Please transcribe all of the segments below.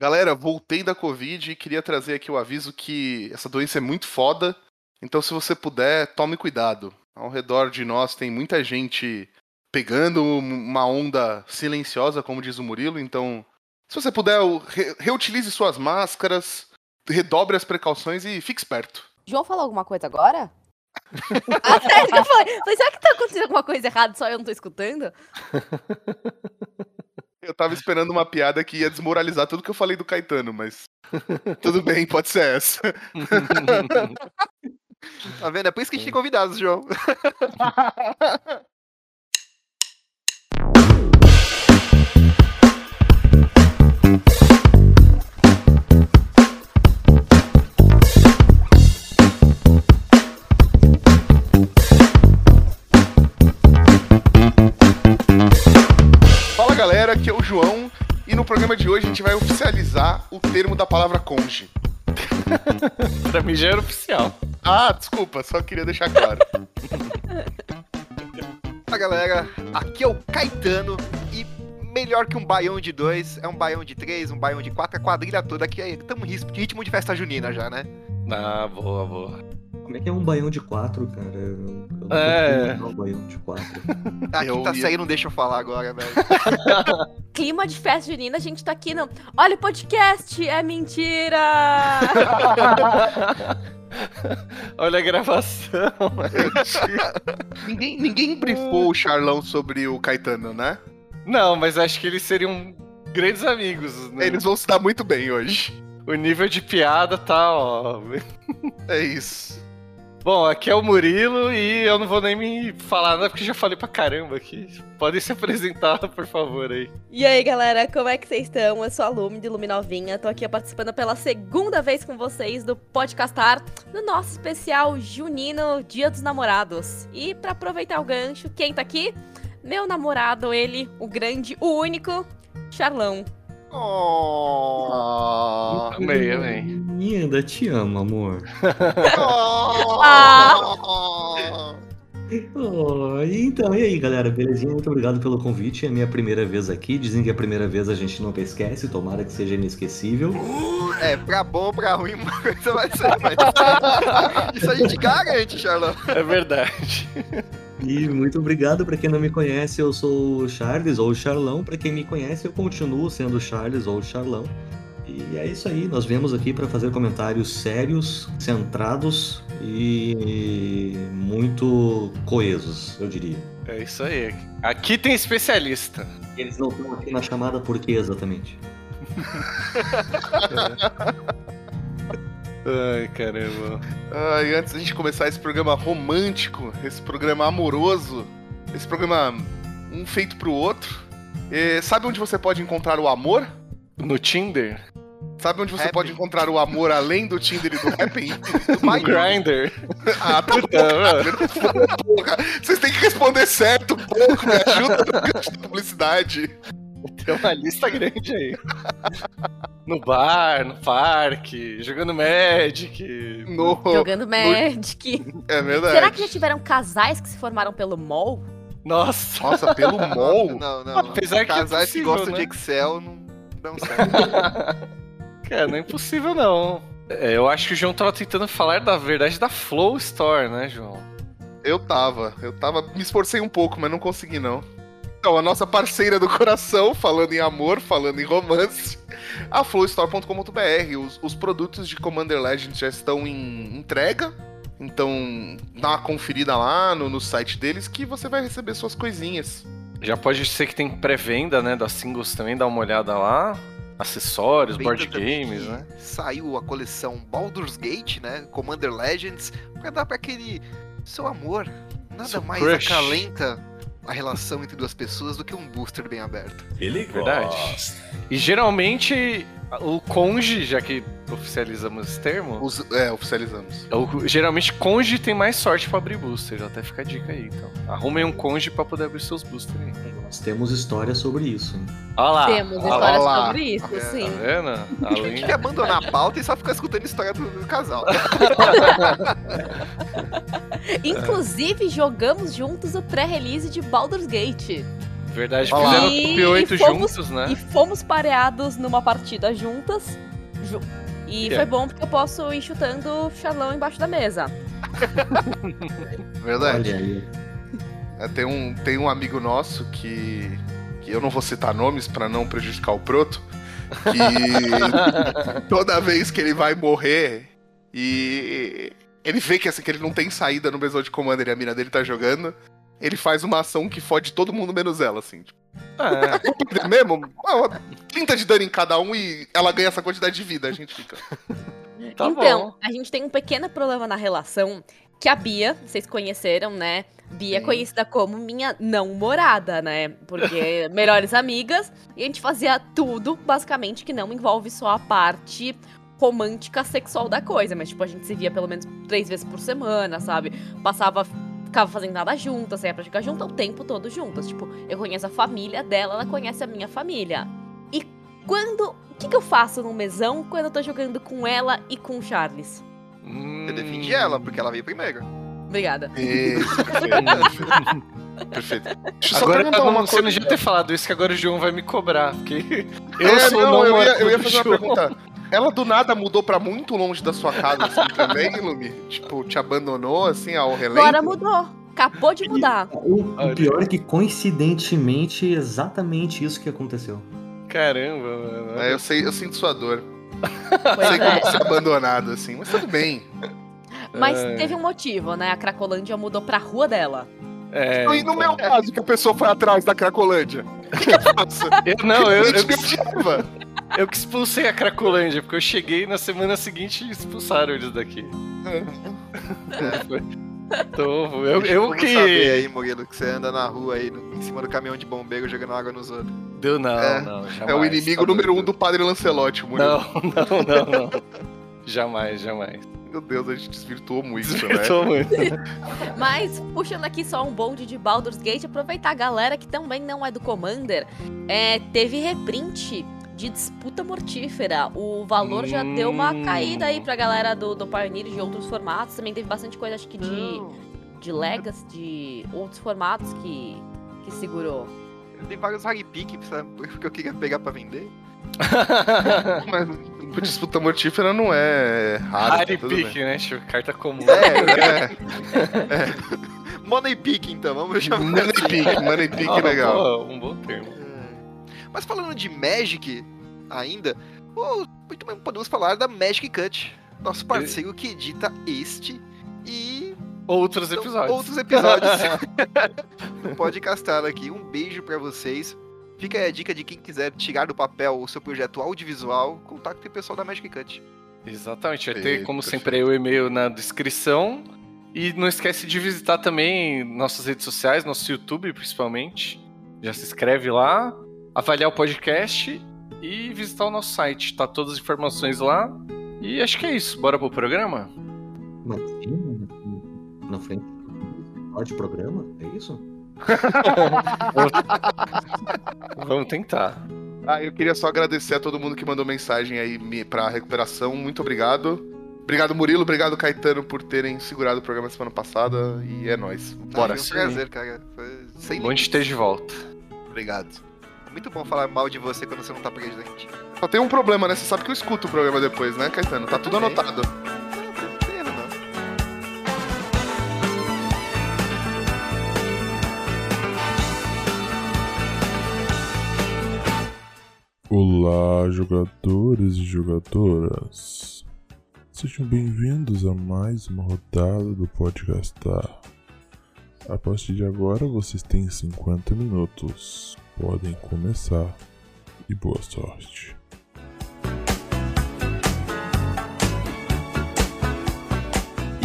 Galera, voltei da Covid e queria trazer aqui o aviso que essa doença é muito foda. Então, se você puder, tome cuidado. Ao redor de nós tem muita gente pegando uma onda silenciosa, como diz o Murilo. Então, se você puder, re reutilize suas máscaras, redobre as precauções e fique esperto. João falou alguma coisa agora? ah, sério que foi? Falei, será que tá acontecendo alguma coisa errada só eu não tô escutando? Eu tava esperando uma piada que ia desmoralizar tudo que eu falei do Caetano, mas tudo bem, pode ser essa. tá vendo? É por isso que a gente tem convidados, João. aqui é o João e no programa de hoje a gente vai oficializar o termo da palavra conge. pra mim já era oficial. Ah, desculpa, só queria deixar claro. Fala galera, aqui é o Caetano e melhor que um baião de dois, é um baião de três, um baião de quatro, a quadrilha toda aqui estamos em ritmo de festa junina já, né? Ah, boa, boa. Como é que é um baião de quatro, cara? Eu, eu é. Um baião de quatro. A quinta ia... série não deixa eu falar agora, velho. Clima de festa junina, a gente tá aqui no. Olha o podcast, é mentira! Olha a gravação. ninguém, ninguém brifou o Charlão sobre o Caetano, né? Não, mas acho que eles seriam grandes amigos. Né? Eles vão se dar muito bem hoje. O nível de piada tá, ó. É isso. Bom, aqui é o Murilo e eu não vou nem me falar nada porque já falei pra caramba aqui. Podem se apresentar, por favor, aí. E aí, galera, como é que vocês estão? Eu sou a Lume de Luminovinha, tô aqui participando pela segunda vez com vocês do Podcastar, no nosso especial junino Dia dos Namorados. E para aproveitar o gancho, quem tá aqui? Meu namorado, ele, o grande, o único, Charlão. Oh, amei, amei. Ainda te amo, amor. oh. Oh, então, e aí, galera, belezinha? Muito obrigado pelo convite. É a minha primeira vez aqui. Dizem que a primeira vez a gente nunca esquece, tomara que seja inesquecível. É, pra bom ou pra ruim, uma coisa vai ser, mas isso a gente garante, Charlão. É verdade. E muito obrigado para quem não me conhece, eu sou o Charles ou o Charlão. Para quem me conhece, eu continuo sendo o Charles ou o Charlão. E é isso aí, nós viemos aqui para fazer comentários sérios, centrados e muito coesos, eu diria. É isso aí. Aqui tem especialista. Eles não estão aqui na chamada por quê exatamente? Ai, caramba. Ai, antes da gente começar esse programa romântico, esse programa amoroso, esse programa um feito pro outro, sabe onde você pode encontrar o amor? No Tinder? Sabe onde você Happy. pode encontrar o amor além do Tinder e do Happy? no Grindr. Ah, tá bom, porra. Vocês têm que responder certo um pouco, me ajuda no publicidade. Tem uma lista grande aí. No bar, no parque, jogando Magic. No... Jogando Magic. No... É verdade. Será que já tiveram casais que se formaram pelo mall? Nossa. Nossa, pelo mall? Não, não. Apesar que casais é possível, que gostam né? de Excel não dão certo. Cara, não é impossível não. É, eu acho que o João tava tentando falar da verdade da Flow Store, né, João? Eu tava. Eu tava. Me esforcei um pouco, mas não consegui não. Então, a nossa parceira do coração, falando em amor, falando em romance, a flowstore.com.br. Os, os, produtos de Commander Legends já estão em entrega. Então, dá uma conferida lá no, no site deles que você vai receber suas coisinhas. Já pode ser que tem pré-venda, né, das singles também, dá uma olhada lá. Acessórios, board games, né? Saiu a coleção Baldur's Gate, né? Commander Legends, pra dar pra aquele seu amor. Nada Seu mais crush. acalenta a relação entre duas pessoas do que um booster bem aberto. Ele Verdade. Gosta. E geralmente o conge, já que oficializamos esse termo. Os, é, oficializamos. O, geralmente conge tem mais sorte para abrir booster, até fica a dica aí, então. Arrumem um conge para poder abrir seus boosters aí. Nós temos história sobre isso. Olha lá. Temos história sobre isso, é, sim. Tá vendo? Além... A gente quer abandonar a pauta e só ficar escutando a história do, do casal. Inclusive, jogamos juntos o pré-release de Baldur's Gate. Verdade, Olha lá. fizeram E top 8 fomos- juntos, né? E fomos pareados numa partida juntas. ju- E Que foi é? bom porque eu posso ir chutando o Charlão embaixo da mesa. Verdade. É, tem, um, tem um amigo nosso que, que eu não vou citar nomes pra não prejudicar o Proto, que toda vez que ele vai morrer e ele vê que, assim, que ele não tem saída no Mesão de Commander e a mina dele tá jogando, ele faz uma ação que fode todo mundo menos ela, assim. Tipo, Ah, vou perder mesmo? Ah, 30 de dano em cada um e ela ganha essa quantidade de vida, a gente fica. tá então, bom. a gente tem um pequeno problema na relação que a Bia, vocês conheceram, né? Bia é Sim. conhecida como minha não morada, né? Porque melhores amigas e a gente fazia tudo, basicamente, que não envolve só a parte romântica sexual da coisa, mas tipo, a gente se via pelo menos três vezes por semana, sabe? Passava, ficava fazendo nada juntas, pra ficar junto o tempo todo juntas. Tipo, eu conheço a família dela, ela conhece a minha família. E quando. O que, que eu faço no mesão quando eu tô jogando com ela e com o Charles? Você defende ela, porque ela veio primeiro. Obrigada. Isso, perfeito. perfeito. Deixa eu só Agora perguntar não, uma você coisa. não devia ter falado isso, que agora o João vai me cobrar. Porque eu É, sou não, eu ia, eu ia fazer uma pergunta. Ela do nada mudou pra muito longe da sua casa assim também, Lumi? Tipo, te abandonou assim ao relento? Agora mudou. Acabou de mudar. O, o pior é que, coincidentemente, exatamente isso que aconteceu. Caramba, mano. É, eu sei, eu sinto sua dor. Pois sei é. como ser abandonado assim, mas tudo bem. Mas É. teve um motivo, né? A Cracolândia mudou pra rua dela. É, e no então. meu caso, que a pessoa foi atrás da Cracolândia. O que, que eu faço? Eu, não, eu, eu, me odiava. Eu que expulsei a Cracolândia, porque eu cheguei na semana seguinte e expulsaram eles daqui. Então, eu, eu que. saber aí, Murilo, que você anda na rua aí, no- em cima do caminhão de bombeiro, jogando água nos outros. Deu não, É, não, jamais. É o inimigo tá número um do Padre Lancelotti, Murilo. Não, não, não, não. jamais, jamais. Meu Deus, a gente desvirtuou muito, né? Desvirtuou muito. Mas, puxando aqui só um bonde de Baldur's Gate, aproveitar a galera que também não é do Commander, é, teve reprint de disputa mortífera. O valor já deu uma Hum. caída aí pra galera do, do Pioneer e de outros formatos. Também teve bastante coisa, acho que de, de Legacy, de outros formatos que, que segurou. Eu dei vários high pick? Porque eu queria pegar pra vender. Mas disputa mortífera não é raro. Tá. Pick, né? Tipo, carta comum. É, é. Money pick, então, vamos chamar Money assim. Pick, Money Pick Ah, legal. boa, um bom termo. Mas falando de Magic ainda, muito bem, podemos falar da Magic Cut. Nosso parceiro que edita este e Outros então, episódios. outros episódios. Pode castar aqui. Um beijo pra vocês. Fica aí a dica de quem quiser tirar do papel o seu projeto audiovisual, contacte o pessoal da Magic Cut. Exatamente, vai ter, Perfeito, como sempre, aí o e-mail na descrição. E não esquece de visitar também nossas redes sociais, nosso YouTube principalmente. Já se inscreve lá, avaliar o podcast e visitar o nosso site. Tá todas as informações lá. E acho que é isso. Bora pro programa? Mas sim, na frente de programa, é isso? Vamos tentar. Ah, eu queria só agradecer a todo mundo que mandou mensagem aí me- pra recuperação. Muito obrigado. Obrigado, Murilo. Obrigado, Caetano, por terem segurado o programa semana passada. E é nóis. Bora. Foi um prazer, cara. Foi sem Bom de ter de volta. Obrigado. É muito bom falar mal de você quando você não tá presente. Só tem um problema, né? Você sabe que eu escuto o programa depois, né, Caetano? Tá tudo anotado. Olá, jogadores e jogadoras. Sejam bem-vindos a mais uma rodada do Podcastar. A partir de agora vocês têm 50 minutos. Podem começar. E boa sorte.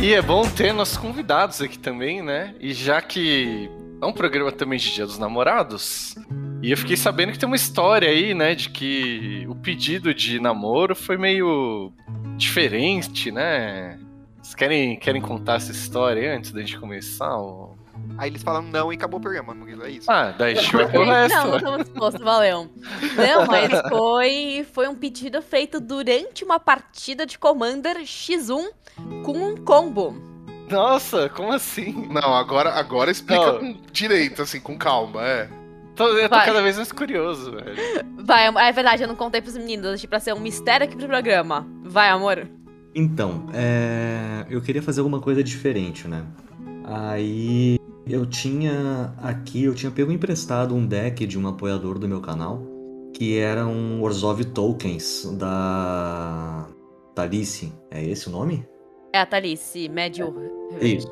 E é bom ter nossos convidados aqui também, né? E já que é um programa também de Dia dos Namorados, e eu fiquei sabendo que tem uma história aí, né? De que o pedido de namoro foi meio diferente, né? Vocês querem, querem contar essa história antes da gente começar? ou- Aí eles falam não e acabou o programa, Murilo. É isso. Ah, daí a gente vai pro resto. Não, não estamos dispostos, valeu. Não, mas foi, foi um pedido feito durante uma partida de Commander X1 com um combo. Nossa, como assim? Não, agora, agora explica Não. direito, assim, com calma, é. Tô, eu tô Vai. cada vez mais curioso, velho. Vai, é verdade, eu não contei pros meninos, deixei pra ser um mistério aqui pro programa. Vai, amor. Então, é, eu queria fazer alguma coisa diferente, né? Aí eu tinha aqui, eu tinha pego emprestado um deck de um apoiador do meu canal, que era um Orzhov Tokens da Talice. É esse o nome? É a Talice, médio. Isso.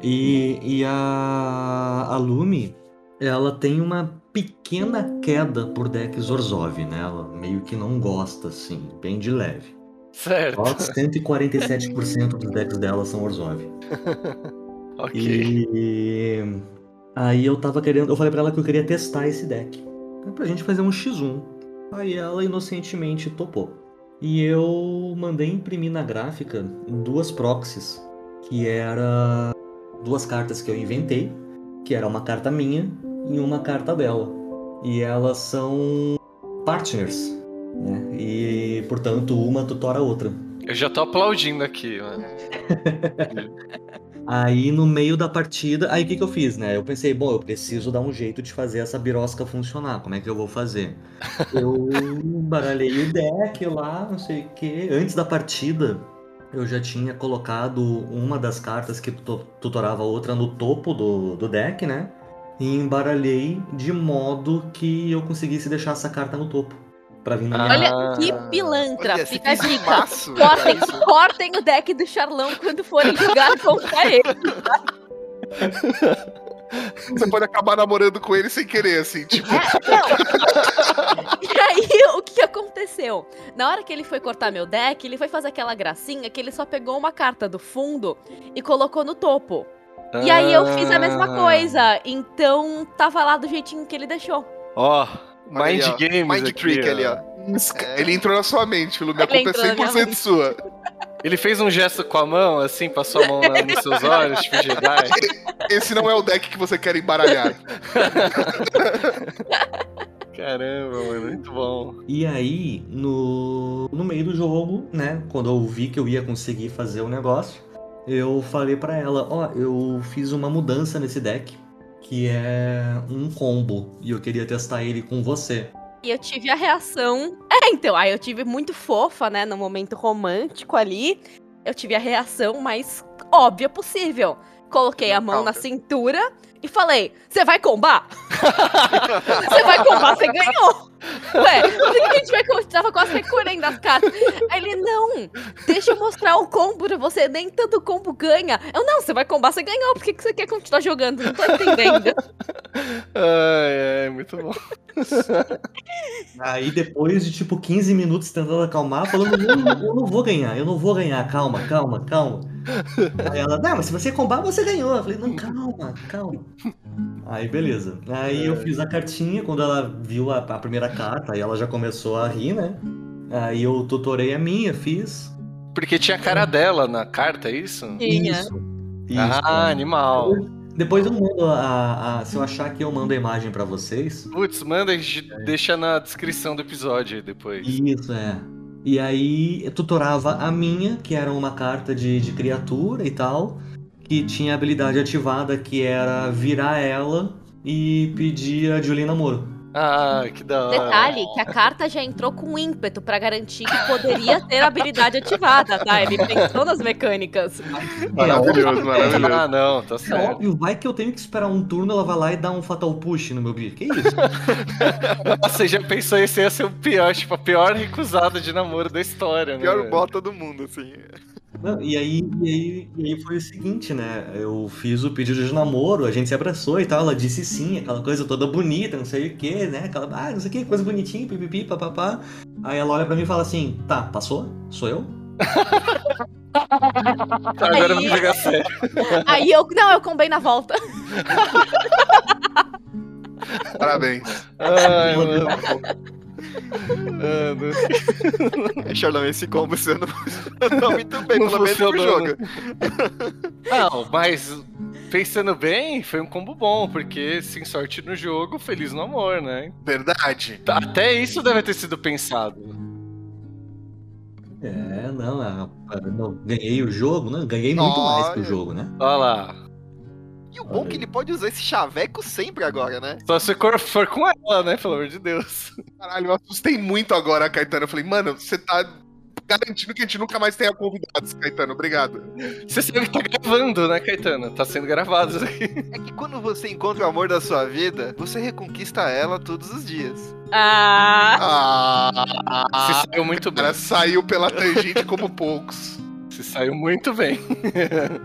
E, e a, a Lumi, ela tem uma pequena queda por decks Orzhov, né? Ela meio que não gosta, assim, bem de leve. Certo. Só 147% dos decks dela são Orzhov. Ok. E aí eu tava querendo. Eu falei pra ela que eu queria testar esse deck. Pra gente fazer um X1. Aí ela inocentemente topou. E eu mandei imprimir na gráfica duas proxies. Que era duas cartas que eu inventei. Que era uma carta minha e uma carta dela. E elas são partners. Né? E portanto uma tutora a outra. Eu já tô aplaudindo aqui, mano. Aí no meio da partida, aí o que, que eu fiz, né? Eu pensei, bom, eu preciso dar um jeito de fazer essa birosca funcionar. Como é que eu vou fazer? Eu baralhei o deck lá, não sei o quê. Antes da partida, eu já tinha colocado uma das cartas que tu- tutorava a outra no topo do, do deck, né? E embaralhei de modo que eu conseguisse deixar essa carta no topo. Pra vir na minha Olha que pilantra. Olha, Fica a fez um dica. Cortem, cortem o deck do Charlão quando forem jogar contra ele. Você pode acabar namorando com ele sem querer, assim, tipo. Não. E aí, o que aconteceu? Na hora que ele foi cortar meu deck, ele foi fazer aquela gracinha que ele só pegou uma carta do fundo e colocou no topo. E aí eu fiz a mesma Ah. coisa. Então tava lá do jeitinho que ele deixou. Ó, aí, Mind ó. Games Mind aqui, Trick ó. ali, ó. Ele entrou na sua mente, Lu. Minha Ele culpa é entrou na minha 100% mente. sua. Ele fez um gesto com a mão, assim, passou a mão na- nos seus olhos, tipo Jedi. Esse não é o deck que você quer embaralhar. Caramba, mano, muito bom. E aí, no, no meio do jogo, né, quando eu vi que eu ia conseguir fazer o negócio, eu falei pra ela, ó, eu fiz uma mudança nesse deck, que é um combo, e eu queria testar ele com você. E eu tive a reação. É, então, aí eu tive muito fofa, né? No momento romântico ali. Eu tive a reação mais óbvia possível. Coloquei a mão na cintura e falei: Você vai combar? Você vai combar, você ganhou! Ué, por que a gente vai? Tava quase recolhendo as cartas. Aí ele: Não, deixa eu mostrar o combo pra você. Nem tanto combo ganha. Eu: Não, você vai combar, você ganhou. Por que, que você quer continuar jogando? Não tô entendendo. Ai, ai, muito bom. Aí depois de tipo 15 minutos tentando acalmar, falando, eu não, eu não vou ganhar, eu não vou ganhar, calma, calma, calma. Aí ela, não, mas se você combar, você ganhou. Eu falei, não, calma, calma. Aí beleza. Aí eu fiz a cartinha, quando ela viu a, a primeira carta, aí ela já começou a rir, né? Aí eu tutorei a minha, fiz. Porque tinha a cara dela na carta, é isso? Tinha. Isso. Isso. Ah, animal. Depois eu mando a, a- Se eu achar que eu mando a imagem pra vocês. Putz, manda e j- deixa na descrição do episódio aí depois. Isso, é. E aí eu tutorava a minha, que era uma carta de, de criatura e tal, que tinha a habilidade ativada que era virar ela e pedir a Julie namoro. Ah, que da hora. Detalhe que a carta já entrou com ímpeto pra garantir que poderia ter a habilidade ativada, tá? Ele pensou nas mecânicas. Maravilhoso, maravilhoso. Ah, não, tá É certo. óbvio, vai que eu tenho que esperar um turno, ela vai lá e dá um fatal push no meu bicho. Que isso? Nossa, você já pensou esse ia ser o pior, tipo, a pior recusada de namoro da história, né? Pior bota do mundo, assim. Não, e, aí, e, aí, e aí foi o seguinte, né? Eu fiz o pedido de namoro, a gente se abraçou e tal. Ela disse sim, aquela coisa toda bonita, não sei o que, né? Aquela, ah, não sei o que, coisa bonitinha, pipipi, papapá. Aí ela olha pra mim e fala assim: tá, passou? Sou eu? Agora eu Aí- vou pegar sério. Aí eu. Não, eu combei na volta. Parabéns. Ai, mano. Mano. É, esse combo você não muito bem, Não pelo menos pro jogo. Não, mas pensando bem, foi um combo bom, porque sem sorte no jogo, feliz no amor, né? Verdade. Até isso deve ter sido pensado. É, não, a- não, ganhei o jogo, né? Ganhei muito mais que o Olha. jogo, né? Olha lá. E o bom é que ele pode usar esse chaveco sempre agora, né? Só se for, com ela, né? Pelo amor de Deus. Caralho, eu assustei muito agora, Caetano. Eu falei, mano, você tá garantindo que a gente nunca mais tenha convidados, Caetano. Obrigado. Você sabe que tá gravando, né, Caetano? Tá sendo gravado isso aqui. É que quando você encontra o amor da sua vida, você reconquista ela todos os dias. Ah! Ah, Você saiu muito bem. cara, saiu pela tangente como poucos. Você saiu muito bem.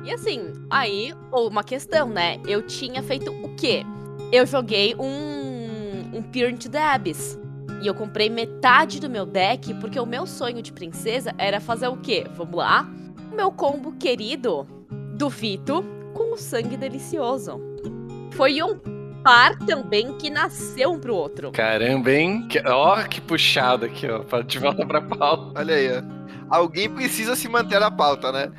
E assim, aí, ou uma questão, né? Eu tinha feito o quê? Eu joguei um, um Peer into the Abyss. E eu comprei metade do meu deck, porque o meu sonho de princesa era fazer o quê? Vamos lá? O meu combo querido do Vito com o sangue delicioso. Foi um par também que nasceu um pro outro. Caramba, hein? Que- Ó, que puxada aqui, ó. De volta pra pauta. Olha aí, ó. Alguém precisa se manter na pauta, né?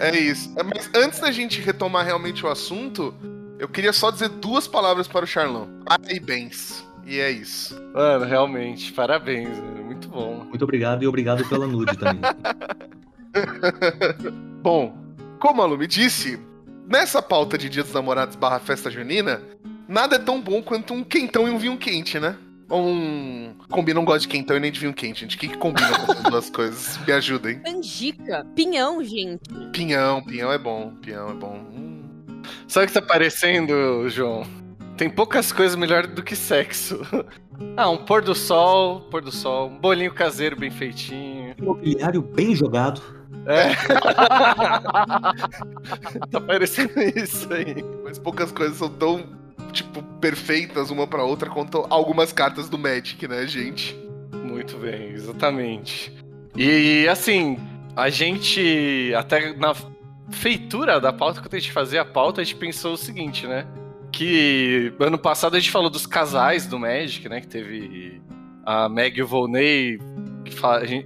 É isso. É, Mas antes da gente retomar realmente o assunto, eu queria só dizer duas palavras para o Charlão. Parabéns. E é isso. Mano, realmente, parabéns. né? Muito bom. Muito obrigado e obrigado pela nude também. Bom, como a Lu me disse, nessa pauta de Dia dos Namorados barra festa junina, nada é tão bom quanto um quentão e um vinho quente, né? Um... Combina, gosto de quentão e nem de vinho quente, gente. O que, que combina com essas duas coisas? Me ajudem. Canjica, pinhão, gente. Pinhão, pinhão é bom. Pinhão é bom. Hum. Sabe o que tá parecendo, João? Tem poucas coisas melhores do que sexo. Ah, um pôr do sol, pôr do sol, um bolinho caseiro bem feitinho. Mobiliário bem jogado. É. tá parecendo isso aí. Mas poucas coisas são tão, tipo, perfeitas uma pra outra quanto algumas cartas do Magic, né, gente? Muito bem, exatamente. E assim, a gente até na feitura da pauta, quando a gente fazia a pauta, a gente pensou o seguinte, né? Que ano passado a gente falou dos casais do Magic, né? Que teve a Meg e o Volney,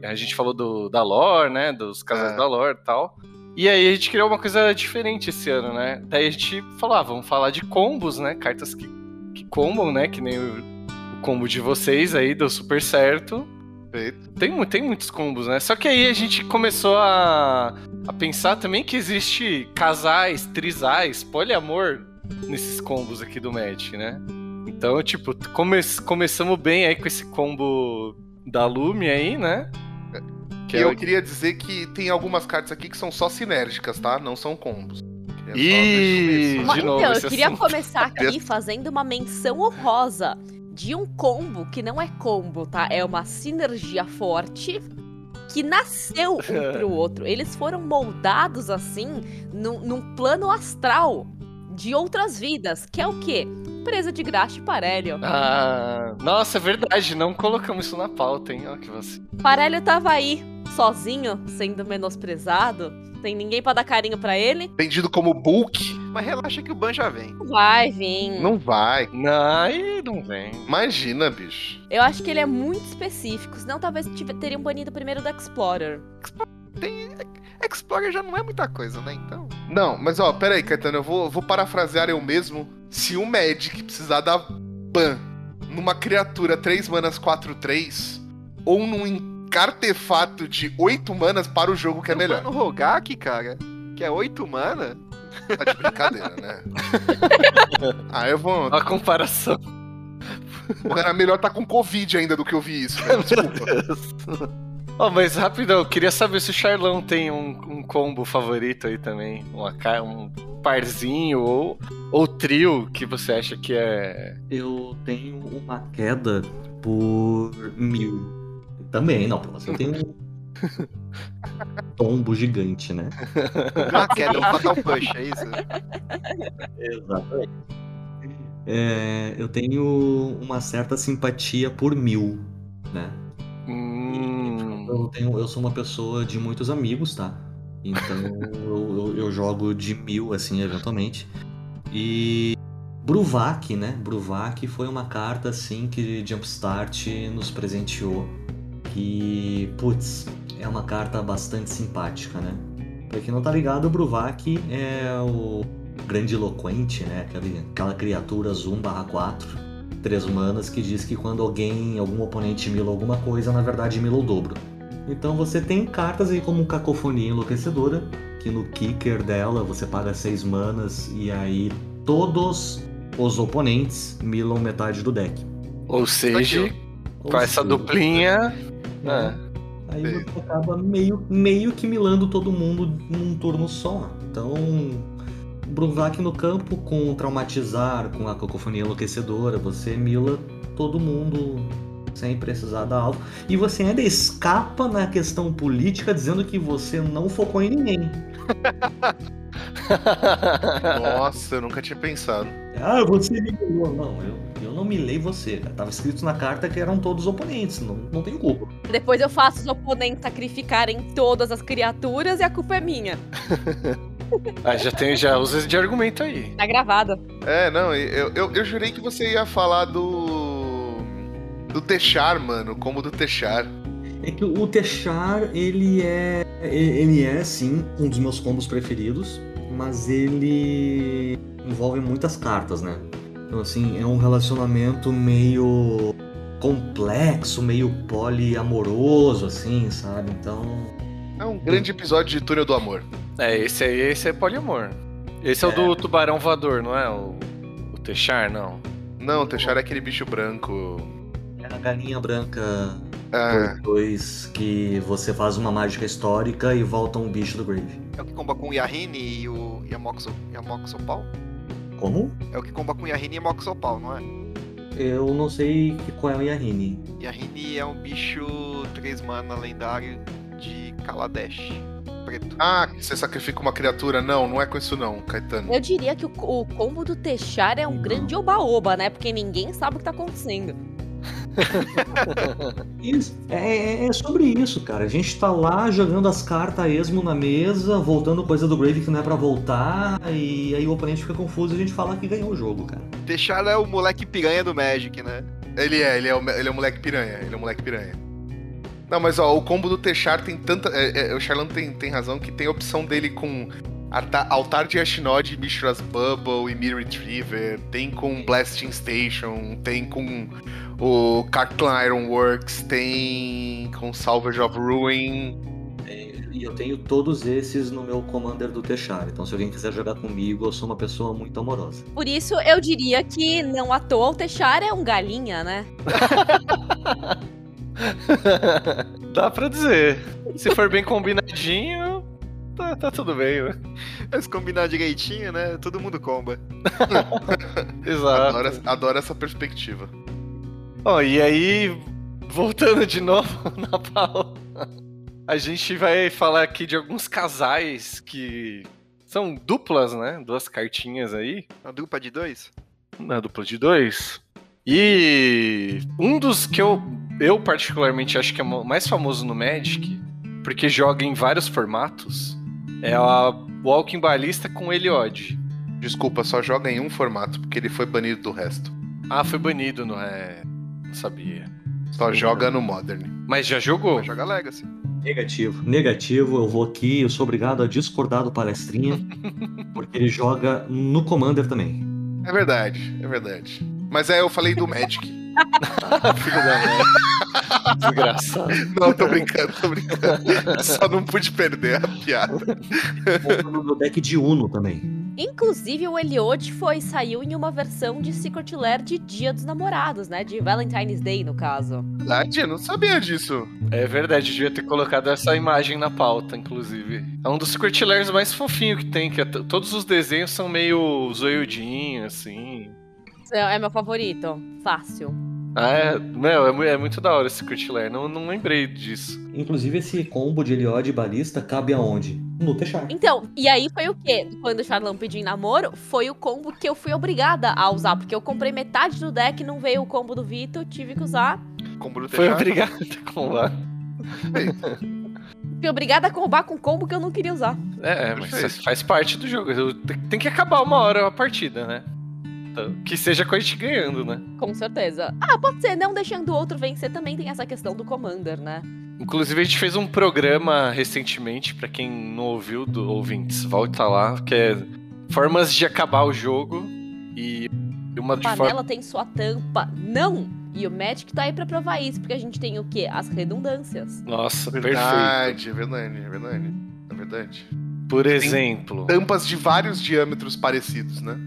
a gente falou do, da lore, né? Dos casais É. da lore e tal. E aí a gente criou uma coisa diferente esse ano, né? Daí a gente falou, ah, vamos falar de combos, né? Cartas que, que combam, né? Que nem o, o combo de vocês aí, deu super certo. Tem, tem muitos combos, né? Só que aí a gente começou a, a pensar também que existe casais, trisais, poliamor nesses combos aqui do Magic, né? Então, tipo, come, começamos bem aí com esse combo da Lume aí, né? Que e é eu o- queria dizer que tem algumas cartas aqui que são só sinérgicas, tá? Não são combos. Isso de novo então, esse eu queria assunto. começar aqui fazendo uma menção honrosa de um combo que não é combo, tá? É uma sinergia forte que nasceu um pro outro. Eles foram moldados assim num, num plano astral de outras vidas, que é o quê? Presa de graxa e parelho. Ah, nossa, é verdade, não colocamos isso na pauta, hein? Ó, que você. Parelho tava aí, sozinho, sendo menosprezado, sem ninguém pra dar carinho pra ele. Vendido como bulk, Mas relaxa que o ban já vem. Vai vir. não vai. Não, não vem. Imagina, bicho. Eu acho que ele é muito específico, senão talvez teriam banido primeiro do Explorer. Tem. Explorer já não é muita coisa, né? Então. Não, mas ó, pera aí, Caetano, eu vou, vou parafrasear eu mesmo. Se o Magic precisar dar ban numa criatura 3 manas 4-3, ou num artefato de 8 manas para o jogo que é melhor. No Rogak, cara, que é 8 mana. Tá de brincadeira, né? ah, eu vou. A comparação. Era melhor tá com Covid ainda do que eu vi isso, né? Desculpa. Ó, mas rapidão, eu queria saber se o Charlão tem um, um combo favorito aí também. Uma, um parzinho ou, ou trio que você acha que é. Eu tenho uma queda por mil. Também, não, pra você eu tenho um tombo gigante, né? Ah, queda, um Fatal Push, é isso? Exatamente. É, eu tenho uma certa simpatia por mil, né? Eu, tenho, eu sou uma pessoa de muitos amigos, tá? Então eu, eu- eu jogo de mil, assim, eventualmente. E Bruvac, né? Bruvac foi uma carta, assim, que Jumpstart nos presenteou. Que, putz, é uma carta bastante simpática, né? Pra quem não tá ligado, o Bruvac é o grande eloquente, né? Aquela, aquela criatura azul 4, três manas, que diz que quando alguém, algum oponente mila alguma coisa, na verdade mila o dobro. Então você tem cartas aí como Cacofonia Enlouquecedora, aqui no kicker dela, você paga 6 manas e aí todos os oponentes milam metade do deck. Ou seja, Ou com essa seja, duplinha. né? É. Aí Sim. você acaba meio, meio que milando todo mundo num turno só. Então, Brunvac no campo com traumatizar, com a cacofonia enlouquecedora, você mila todo mundo sem precisar dar alvo. E você ainda escapa na questão política dizendo que você não focou em ninguém. Nossa, eu nunca tinha pensado. Ah, você me milou. Não, eu, eu não milei você. cara. Tava escrito na carta que eram todos oponentes, não, não tenho culpa. Depois eu faço os oponentes sacrificarem todas as criaturas e a culpa é minha. Ah, já tem, já usa esse de argumento aí. Tá gravado. É, não, eu, eu, eu jurei que você ia falar do. Do Techar, mano, como do Techar. É que o Techar, ele é. Ele é, sim, um dos meus combos preferidos, mas ele envolve muitas cartas, né? Então, assim, é um relacionamento meio complexo, meio poliamoroso, assim, sabe? Então. É um grande episódio de Túnel do Amor. É, esse aí, esse é poliamor. Esse é, o do tubarão voador, não é? O, o Techar, não. Não, o Techar é aquele bicho branco. É a galinha branca É, 2 que você faz uma mágica histórica e volta um bicho do Grave. É o que comba com o Yahini e o Yamoxo, Yamoxopal? Como? É o que comba com o Yahini e Yamoxopal, não é? Eu não sei que- qual é o Yahini. Yahini é um bicho 3 mana lendário de Kaladesh. Preto. Ah, que você sacrifica uma criatura. Não, não é com isso não, Caetano. Eu diria que o, o combo do Techar é um grande oba-oba, né? Porque ninguém sabe o que tá acontecendo. Isso. É, é- é sobre isso, cara. A gente tá lá jogando as cartas a esmo na mesa, voltando coisa do Grave que não é pra voltar, e aí o oponente fica confuso e a gente fala que ganhou o jogo, cara. Techar é o moleque piranha do Magic, né? Ele é, ele é, o, ele é o moleque piranha. Ele é o moleque piranha. Não, mas ó, o combo do Techar tem tanta. é, é, o Charlan tem, tem razão que tem a opção dele com Alta- Altar de Ashnod, Mishra's Bubble e Mirror Retriever. Tem com Blasting Station. Tem com o Cartlan Ironworks. Tem com Salvage of Ruin. E eu tenho todos esses no meu Commander do Techar. Então, se alguém quiser jogar comigo, eu sou uma pessoa muito amorosa. Por isso, eu diria que não à toa o Techar é um galinha, né? Dá pra dizer. Se for bem combinadinho, tá, tá tudo bem, né? Mas combinar direitinho, né? Todo mundo comba. Exato. Adoro, adoro essa perspectiva. Ó, e aí, voltando de novo na pauta, a gente vai falar aqui de alguns casais que são duplas, né? Duas cartinhas aí, Uma dupla de dois? na dupla de dois. E um dos que eu, eu particularmente acho que é o mais famoso no Magic, porque joga em vários formatos, é a Walking Ballista com Eliod. Desculpa, só joga em um formato, porque ele foi banido do resto. Ah, foi banido, não é? Sabia. Só joga no Modern. Mas já jogou? Joga Legacy. Negativo. Negativo, eu vou aqui, eu sou obrigado a discordar do palestrinha, porque ele joga no Commander também. É verdade, é verdade. Mas é, eu falei do Magic. Filho da mãe. Desgraçado. Não, tô brincando, tô brincando. Só não pude perder a piada. Monta no meu deck de Uno também. Inclusive, o Eliod foi, saiu em uma versão de Secret Lair de Dia dos Namorados, né? De Valentine's Day, no caso. Verdade, eu não sabia disso. É verdade, devia ter colocado essa imagem na pauta, inclusive. É um dos Secret Lairs mais fofinho que tem, que é todos os desenhos são meio zoiudinhos, assim. É é meu favorito. Fácil. Ah, é, meu, é, é muito da hora esse Secret Lair, não, não lembrei disso. Inclusive, esse combo de Eliod e Balista cabe aonde? No Techar. Então, e aí foi o quê? Quando o Charlão pediu em namoro, foi o combo que eu fui obrigada a usar. Porque eu comprei metade do deck, não veio o combo do Vitor, tive que usar. Combo do Foi Techar. obrigado a combar. Fui obrigada a combar com combo que eu não queria usar. É, é, mas faz parte do jogo. Tem que acabar uma hora a partida, né? Então, que seja com a gente ganhando, né? Com certeza. Ah, pode ser, não deixando o outro vencer também tem essa questão do Commander, né? Inclusive, a gente fez um programa recentemente, pra quem não ouviu, do ouvintes, volta lá, que é formas de acabar o jogo e uma de forma. panela tem sua tampa. Não! E o Magic tá aí pra provar isso, porque a gente tem o quê? As redundâncias. Nossa, perfeito. Verdade, é verdade, é verdade. É verdade. Por exemplo. Tampas de vários diâmetros parecidos, né?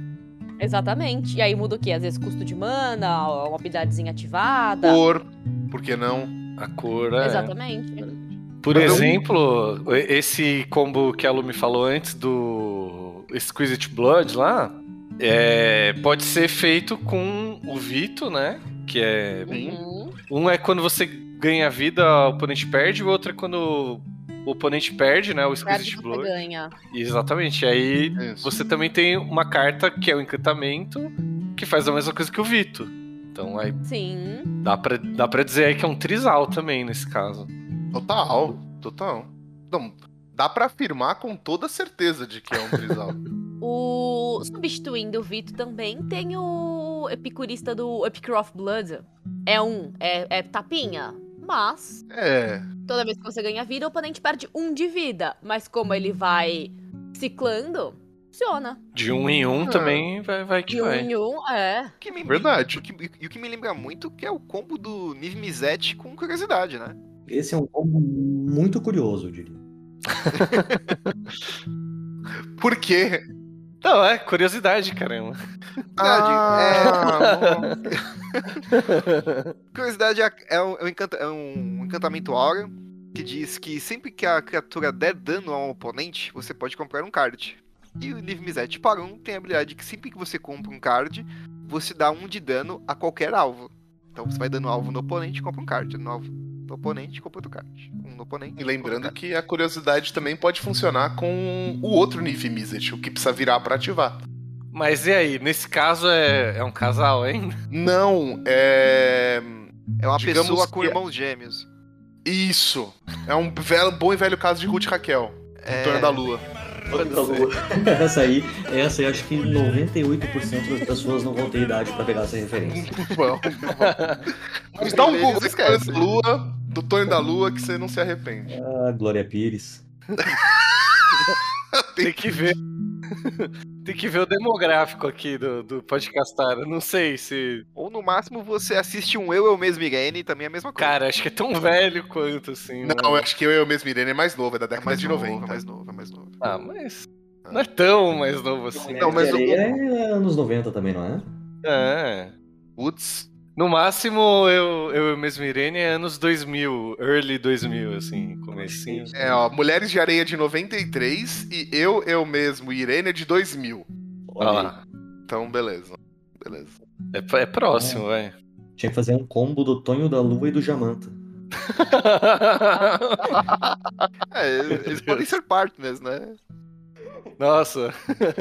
Exatamente. E aí muda o quê? Às vezes custo de mana, uma habilidadezinha ativada. Cor, por que não? A cor, é. Exatamente. Por exemplo, esse combo que a Lu me falou antes do Exquisite Blood lá, é, pode ser feito com o Vito, né? Que é. Uhum. Um é quando você ganha vida, o oponente perde, o outro é quando o oponente perde, né? O Exquisite Perde, Blood. ganha. Exatamente. Aí Isso. você também tem uma carta que é o encantamento, que faz a mesma coisa que o Vito. Então aí Sim. dá pra, dá pra dizer aí que é um trisal também nesse caso. Total, total. Não, dá pra afirmar com toda certeza de que é um trisal. O substituindo o Vito também tem o epicurista do Epic of Blood. É um, é, é tapinha, mas é, toda vez que você ganha vida, o oponente perde um de vida. Mas como ele vai ciclando, funciona. De um em um Ah. também vai, vai que De um vai. em um, é. Que me- Verdade. o que- E o que me lembra muito que é o combo do Niv Mizzet com curiosidade, né? Esse é um combo muito curioso, eu diria. por quê? Não, é curiosidade, caramba. Ah, Curiosidade é, é um, é um é um encantamento aura que diz que sempre que a criatura der dano a um oponente, você pode comprar um card. E o Niv Mizzet para um tem a habilidade que sempre que você compra um card, você dá um de dano a qualquer alvo. Então você vai dando alvo no oponente, compra um card. No alvo no oponente, compra outro card. Um no oponente. E lembrando que a curiosidade também pode funcionar com o outro Nif Mizzet, o que precisa virar pra ativar. Mas e aí, nesse caso é, é um casal ainda? Não, é. É uma digamos pessoa com que- irmãos gêmeos. Isso. É um velho- bom e velho caso de Ruth e Raquel, É... Torno da Lua. essa aí, essa aí acho que 98% das pessoas não vão ter idade pra pegar essa referência. Bom, Mas dá um Google esquecem. da Lua, do Tonho da Lua, que você não se arrepende. Ah, Glória Pires. Tem que ver. Tem que ver o demográfico aqui do, do podcastar. Eu não sei se. Ou no máximo você assiste um Eu, Eu Mesmo Irene, também é a mesma coisa. Cara, acho que é tão velho quanto, assim. né? Não, eu acho que eu e eu mesmo, Irene, é mais novo, é da é década mais de novo, 90. é mais novo, é mais novo. Ah, mas. Não é tão mais novo assim. Não, mas o- é anos 90 também, não é? É. Putz. No máximo, eu, eu mesmo, Irene, é anos 2000, early 2000, assim, comecinho. É, ó, Mulheres de Areia de 93 e eu, eu mesmo, Irene é de 2000. Olha lá. Então, beleza. Beleza. É, é próximo, vai. Tinha que fazer um combo do Tonho da Lua e do Jamanta. É, eles podem ser partners, né? Nossa.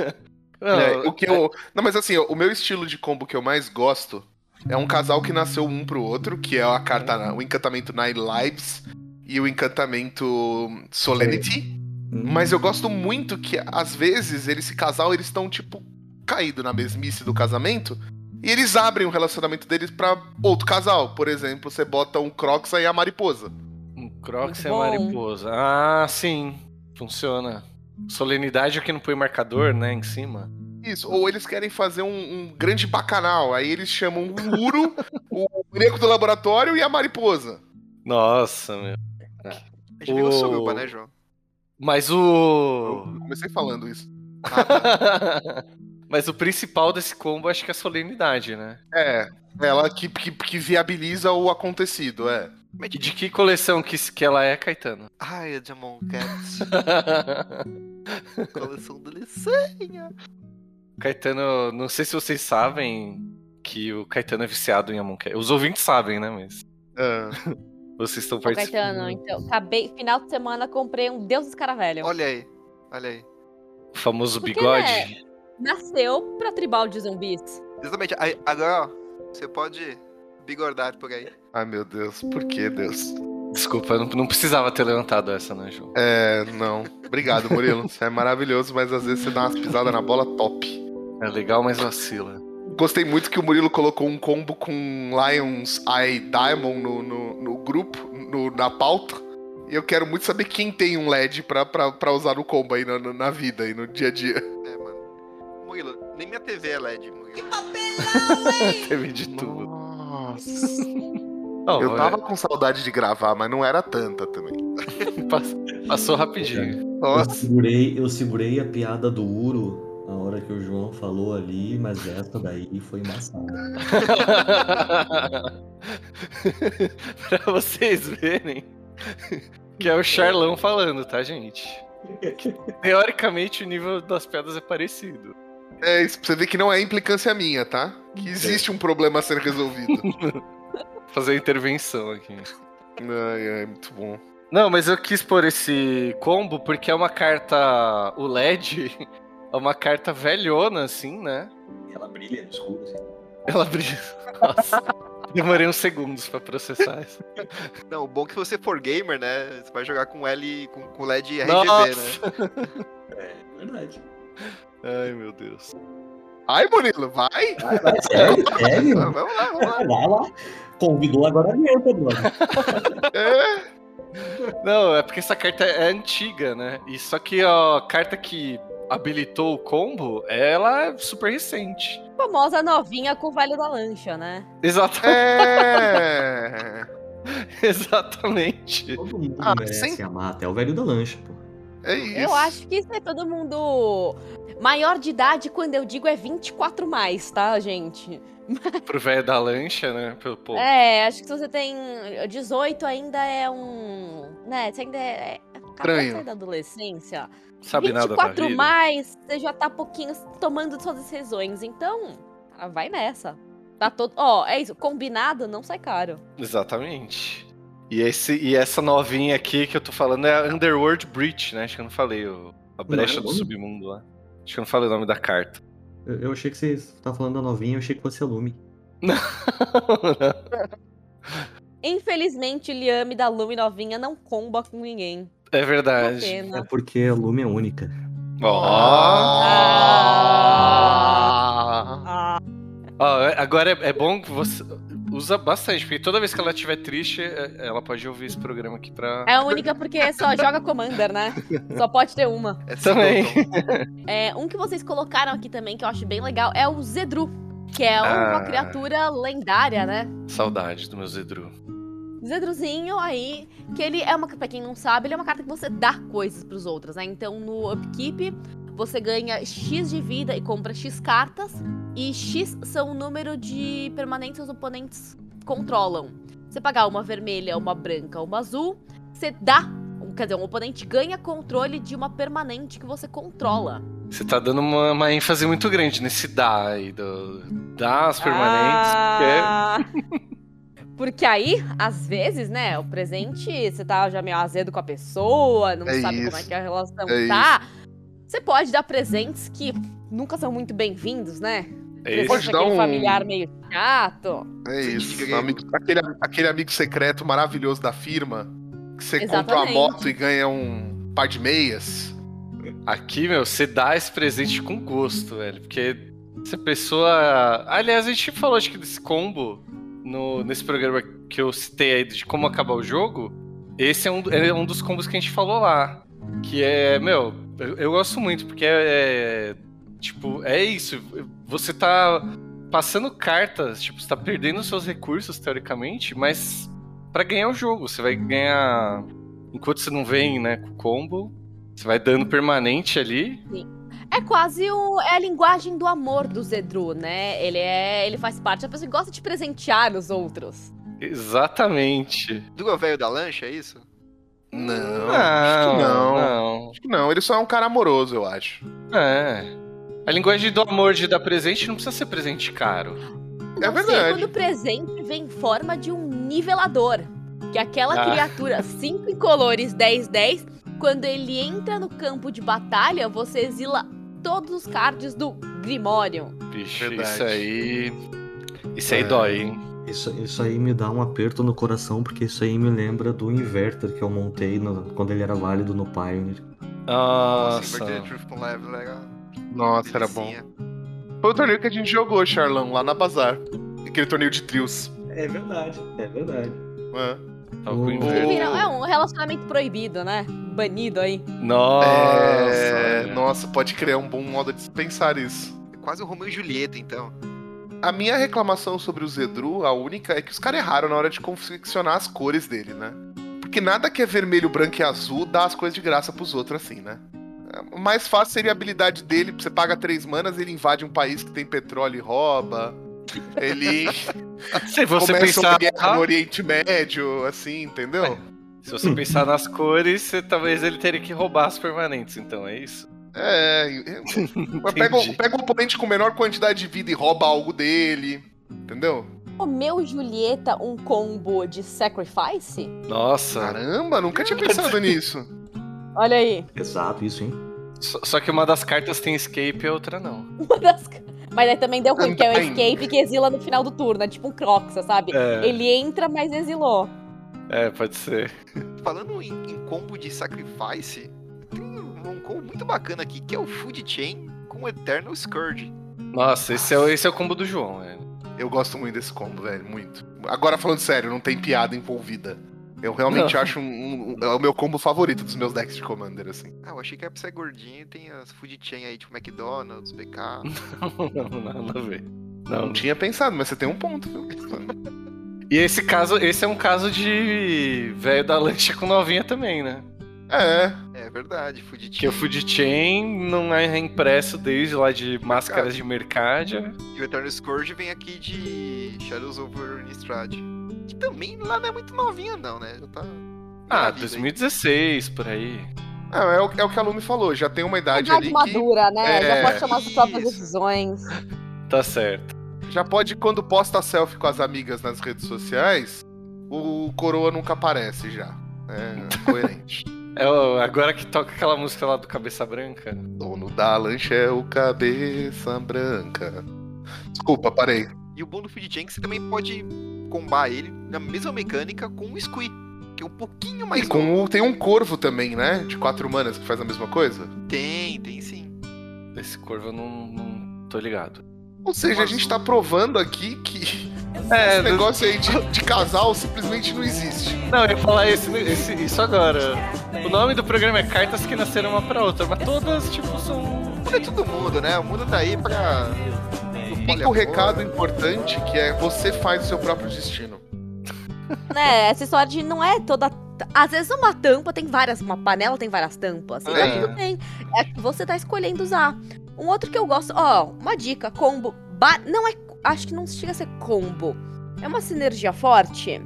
Não, É, o que eu... Não, mas assim, o meu estilo de combo que eu mais gosto é um casal que nasceu um pro outro, que é a carta, o encantamento Nine Lives e o encantamento Solemnity. Mas eu gosto muito que, às vezes, eles, esse casal, eles estão, tipo, caído na mesmice do casamento. E eles abrem o relacionamento deles pra outro casal. Por exemplo, você bota um Croxa e a mariposa. Um Crocs é bom. mariposa. Ah, sim. Funciona. Solenidade é que não põe marcador, né, em cima. Isso. Ou eles querem fazer um, um grande bacanal. Aí eles chamam o Uro, o boneco do laboratório e a mariposa. Nossa, meu. A gente O- suruba, né, João? Mas Eu o. comecei falando isso. Mas o principal desse combo acho que é a solenidade, né? É. Ela que, que, que viabiliza o acontecido, é. E de que coleção que, que ela é, Caetano? Ai, a Jamon Cats. Coleção delicinha. Caetano, não sei se vocês sabem que o Caetano é viciado em Amon Cat. Os ouvintes sabem, né? Mas Ah, vocês estão participando. Caetano, então, acabei, final de semana comprei um Deus dos Caravelho. Olha aí, olha aí. O famoso Porque, bigode. né? Nasceu pra tribal de zumbis. Exatamente. Aí, agora, ó, você pode bigordar por aí. Ai, meu Deus. Por que, Deus? Desculpa, eu não, não precisava ter levantado essa, né, João? É, não. Obrigado, Murilo. Você é maravilhoso, mas às vezes você dá umas pisadas na bola top. É legal, mas vacila. Gostei muito que o Murilo colocou um combo com Lions Eye Diamond no, no, no grupo, no- na pauta. E eu quero muito saber quem tem um LED pra, pra, pra usar no combo aí na, na vida e no dia a dia. É, mano. Murilo, nem minha TV é LED, Murilo. Teve de tudo. Nossa. Eu tava com saudade de gravar, mas não era tanta também. Pass- Passou rapidinho. Eu Nossa. segurei, eu segurei a piada do Uro na hora que o João falou ali, mas essa daí foi embaçada. pra vocês verem que é o Charlão falando, tá, gente? Teoricamente, o nível das pedras é parecido. É isso, pra você ver que não é implicância minha, tá? Que existe um problema a ser resolvido. Fazer a intervenção aqui. ai, ai, muito bom. Não, mas eu quis pôr esse combo porque é uma carta. O LED é uma carta velhona, assim, né? Ela brilha no escuro, assim. Ela brilha. Nossa. Demorei uns segundos pra processar isso. Não, o bom é que se você for gamer, né? Você vai jogar com L com, com LED RGB, né? Nossa! É verdade. Ai, meu Deus. Ai, Murilo, vai! Vai, vai, sério, sério? Vamos lá, vamos lá. Vai lá. Convidou agora aguenta, brother. É, Não, é porque essa carta é antiga, né? E só que a carta que habilitou o combo, ela é super recente. Famosa novinha com o velho da lancha, né? Exata... é. Exatamente. Todo mundo Ah, merece sem- amar, até o velho da lancha, pô. É isso. Eu acho que isso é todo mundo maior de idade, quando eu digo é 24 mais, tá, gente? Pro velho da lancha, né? Pelo pô. É, acho que se você tem 18 ainda é um, né, você ainda é acabou de Estranho. sair da adolescência. Sabe nada da 24 vida. mais, você já tá pouquinho tomando suas decisões, então, cara, vai nessa. Tá todo, ó, é isso, combinado não sai caro. Exatamente. E, esse, e essa novinha aqui que eu tô falando é a Underworld Breach, né? Acho que eu não falei. o- a brecha Não, do não. submundo lá. Acho que eu não falei o nome da carta. Eu, eu achei que você tá falando da novinha, eu achei que fosse a Lume. Infelizmente, o Liame da Lume novinha não comba com ninguém. É verdade. É porque a Lume é única. Ó. Ah, Ó, é- agora é, é bom que você usa bastante, porque toda vez que ela estiver triste, é- ela pode ouvir esse programa aqui pra. é a única porque só joga Commander, né? Só pode ter uma. É Também. É, um que vocês colocaram aqui também, que eu acho bem legal, é o Zedru. Que é uma Ah. criatura lendária, né? Saudade do meu Zedru. Zedruzinho aí, que ele é uma. Pra quem não sabe, ele é uma carta que você dá coisas pros outros, né? Então no upkeep, você ganha X de vida e compra X cartas. E X são o número de permanentes que os oponentes controlam. Você pagar uma vermelha, uma branca, uma azul, você dá. Quer dizer, um oponente ganha controle de uma permanente que você controla. Você tá dando uma, uma ênfase muito grande nesse dar aí, do, das permanentes. Ah, Porque aí, às vezes, né, o presente, você tá já meio azedo com a pessoa, não É sabe como é isso. que a relação É tá. Você pode dar presentes que nunca são muito bem-vindos, né? É isso. Pode dar aquele um- familiar meio chato. É isso. amigo- aquele, aquele amigo secreto maravilhoso da firma. Que você compra uma Exatamente. moto e ganha um par de meias. Aqui, meu, você dá esse presente com gosto, velho. Porque se a pessoa. Aliás, a gente falou, acho que desse combo no, nesse programa que eu citei aí de como acabar o jogo. Esse é um, é um dos combos que a gente falou lá. Que é, meu, eu, eu gosto muito, porque é, é. Tipo, é isso. Você tá passando cartas, tipo, você tá perdendo seus recursos, teoricamente, mas pra ganhar o jogo. Você vai ganhar. Enquanto você não vem, né, com o combo, você vai dando permanente ali. É quase o, é a linguagem do amor do Zedru, né? Ele é, ele faz parte da pessoa que gosta de presentear os outros. Exatamente. Do velho da lancha, é isso? Não, acho que não. Acho que não, ele só é um cara amoroso, eu acho. É. A linguagem do amor de dar presente não precisa ser presente caro. É Não sei verdade. quando o presente vem em forma de um nivelador. Que é aquela Ah. criatura 5 incolores 10-10, quando ele entra no campo de batalha, você exila todos os cards do Grimório. Bicho, Verdade. isso aí. Isso aí É. dói, hein? Isso, isso aí me dá um aperto no coração, porque isso aí me lembra do Inverter que eu montei no- quando ele era válido no Pioneer. Nossa. Nossa, era bom. Delicinha. Foi o torneio que a gente jogou, Charlão, lá na Bazar. Aquele torneio de trios. É verdade, é verdade. É. Vira- É um relacionamento proibido, né? Banido aí. Nossa. É, nossa, pode criar um bom modo de pensar isso. É quase o Romeu e Julieta, então. A minha reclamação sobre o Zedru, a única, é que os caras erraram na hora de confeccionar as cores dele, né? Porque que nada que é vermelho, branco e azul dá as coisas de graça pros outros assim, né? O mais fácil seria a habilidade dele, você paga três manas, ele invade um país que tem petróleo e rouba. Ele Se você começa pensar. guerra no Oriente Médio, assim, entendeu? Se você pensar nas cores, você- talvez ele teria que roubar as permanentes, então é isso. É. Pega, o- pega um oponente com menor quantidade de vida e rouba algo dele. Entendeu? Comeu Julieta um combo de sacrifice? Nossa. Caramba, nunca tinha pensado nisso. Olha aí. Exato, isso, hein? Só, só que uma das cartas tem escape e a outra não. Uma das... Mas aí também deu ruim, que é o escape que exila no final do turno. É tipo um Croxa, sabe? É. Ele entra, mas exilou. É, pode ser. Falando em, em combo de sacrifice, tem um combo muito bacana aqui, que é o Food Chain com o Eternal Scourge. Nossa, esse é, o- esse é o combo do João, velho. Eu gosto muito desse combo, velho. Muito. Agora, falando sério, não tem piada envolvida. Eu realmente Não. acho um, um- é o meu combo favorito dos meus decks de Commander, assim. Ah, eu achei que era pra ser gordinho e tem as Food Chain aí, tipo McDonald's, BK. Não, nada a ver. Não Não. tinha pensado, mas você tem um ponto, viu? E esse caso, esse é um caso de velho da lancha com novinha também, né? É. É verdade, Food Chain. Que o Food Chain não é impresso desde lá de máscaras de Mercadia. E o Eternal Scourge vem aqui de Shadows over Innistrad. Que também lá não é muito novinha não, né? Já tá... Ah, na vida aí. 2016, por aí. É, é o, é o que a Lu me falou, já tem uma idade Idade ali que madura, né? é, Já pode tomar suas próprias decisões. Tá certo. já pode, quando posta selfie com as amigas nas redes sociais, o coroa nunca aparece já. É coerente. É o- agora que toca aquela música lá do Cabeça Branca. Dono da lancha é o cabeça branca. Desculpa, parei. E o bom do Food Chain é você também pode combar ele na mesma mecânica com o Squee, que é um pouquinho mais E com o, tem um corvo também, né? De quatro manas que faz a mesma coisa. Tem, tem sim. Esse corvo eu não, não tô ligado. Ou seja, a gente tá provando aqui que É, esse negócio aí de, de casal simplesmente não existe. Não, eu ia falar esse, esse- isso agora. O nome do programa é Cartas que Nasceram Uma Pra Outra, mas todas, tipo, são... É todo mundo, né? O mundo tá aí pra. Fica o recado importante que é você faz o seu próprio destino. né? Essa história de não é toda. Às vezes uma tampa tem várias. Uma panela tem várias tampas. E tá É. tudo bem. É que você tá escolhendo usar. Um outro que eu gosto, ó, uma dica, combo. ba- Não é. Acho que não chega a ser combo. É uma sinergia forte.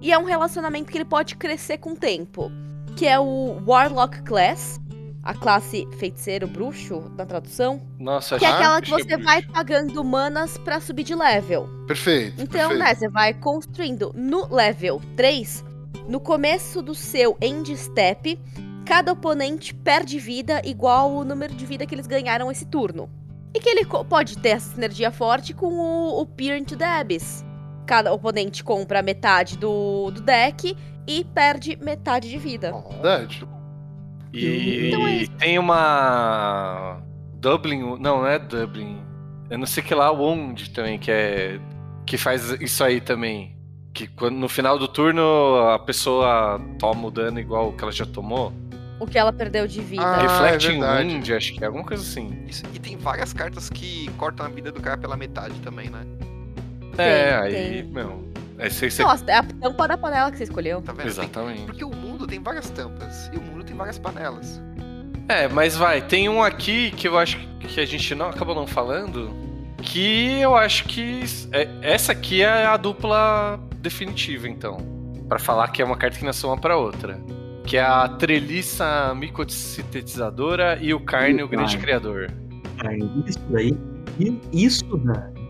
E é um relacionamento que ele pode crescer com o tempo. Que é o Warlock Class. A classe feiticeiro bruxo, na tradução. Nossa, Que é aquela que acho você é vai pagando manas pra subir de level. Perfeito. Então, perfeito. né, você vai construindo no level 3, no começo do seu end step, cada oponente perde vida igual o número de vida que eles ganharam esse turno. E que ele pode ter essa sinergia forte com o, o Peer into the Abyss. Cada oponente compra metade do, do deck e perde metade de vida. Verdade. E Então é tem uma. Dublin. Não, não é Dublin. Eu não sei que lá, Wound também, que é. Que faz isso aí também. Que quando, no final do turno a pessoa toma o dano igual que ela já tomou. O que ela perdeu de vida. Ah, Reflecting é. Wound, acho que é alguma coisa assim. Isso. E tem várias cartas que cortam a vida do cara pela metade também, né? é, Tem, aí, tem. meu. Aí você, você- Nossa, é a tampa da panela que você escolheu. Tá vendo? Tem- Exatamente. Porque o mundo tem várias tampas e o mundo tem várias panelas. É, mas vai, tem um aqui que eu acho que a gente não acabou não falando, que eu acho que é- essa aqui é a dupla definitiva, então, Pra falar que é uma carta que nasceu uma pra outra, que é a treliça micosintetizadora e o carne, o grande Carne. criador. Cara, isso daí. Isso daí.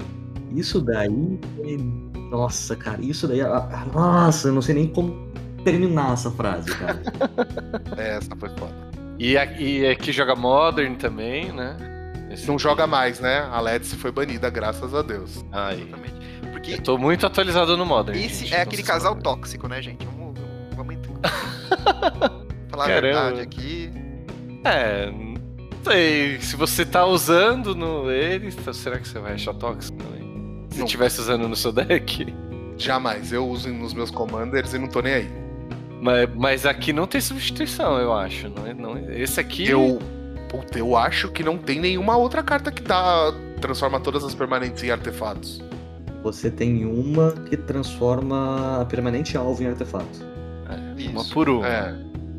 Isso daí. é- Nossa, cara, isso daí. ah, ah, Nossa, eu não sei nem como terminar essa frase, cara. É, essa foi foda. E, e aqui joga Modern também, né? Esse Não aqui. joga mais, né? A Letice foi banida, graças a Deus. Aí. Exatamente. Porque Eu tô muito atualizado no Modern. esse gente, é aquele casal sabe. tóxico, né, gente? Vamos, Falar a Caramba. verdade aqui. É, não sei. Se você tá usando no ele, tá- será que você vai achar tóxico também? Se Não. estivesse usando no seu deck. Jamais. Eu uso nos meus commanders e não tô nem aí. Mas, mas aqui não tem substituição, eu acho. Não, é- não, é- esse aqui. Eu. Puta, eu acho que não tem nenhuma outra carta que dá. Transforma todas as permanentes em artefatos. Você tem uma que transforma a permanente alvo em artefato. Uma Isso. por uma. É.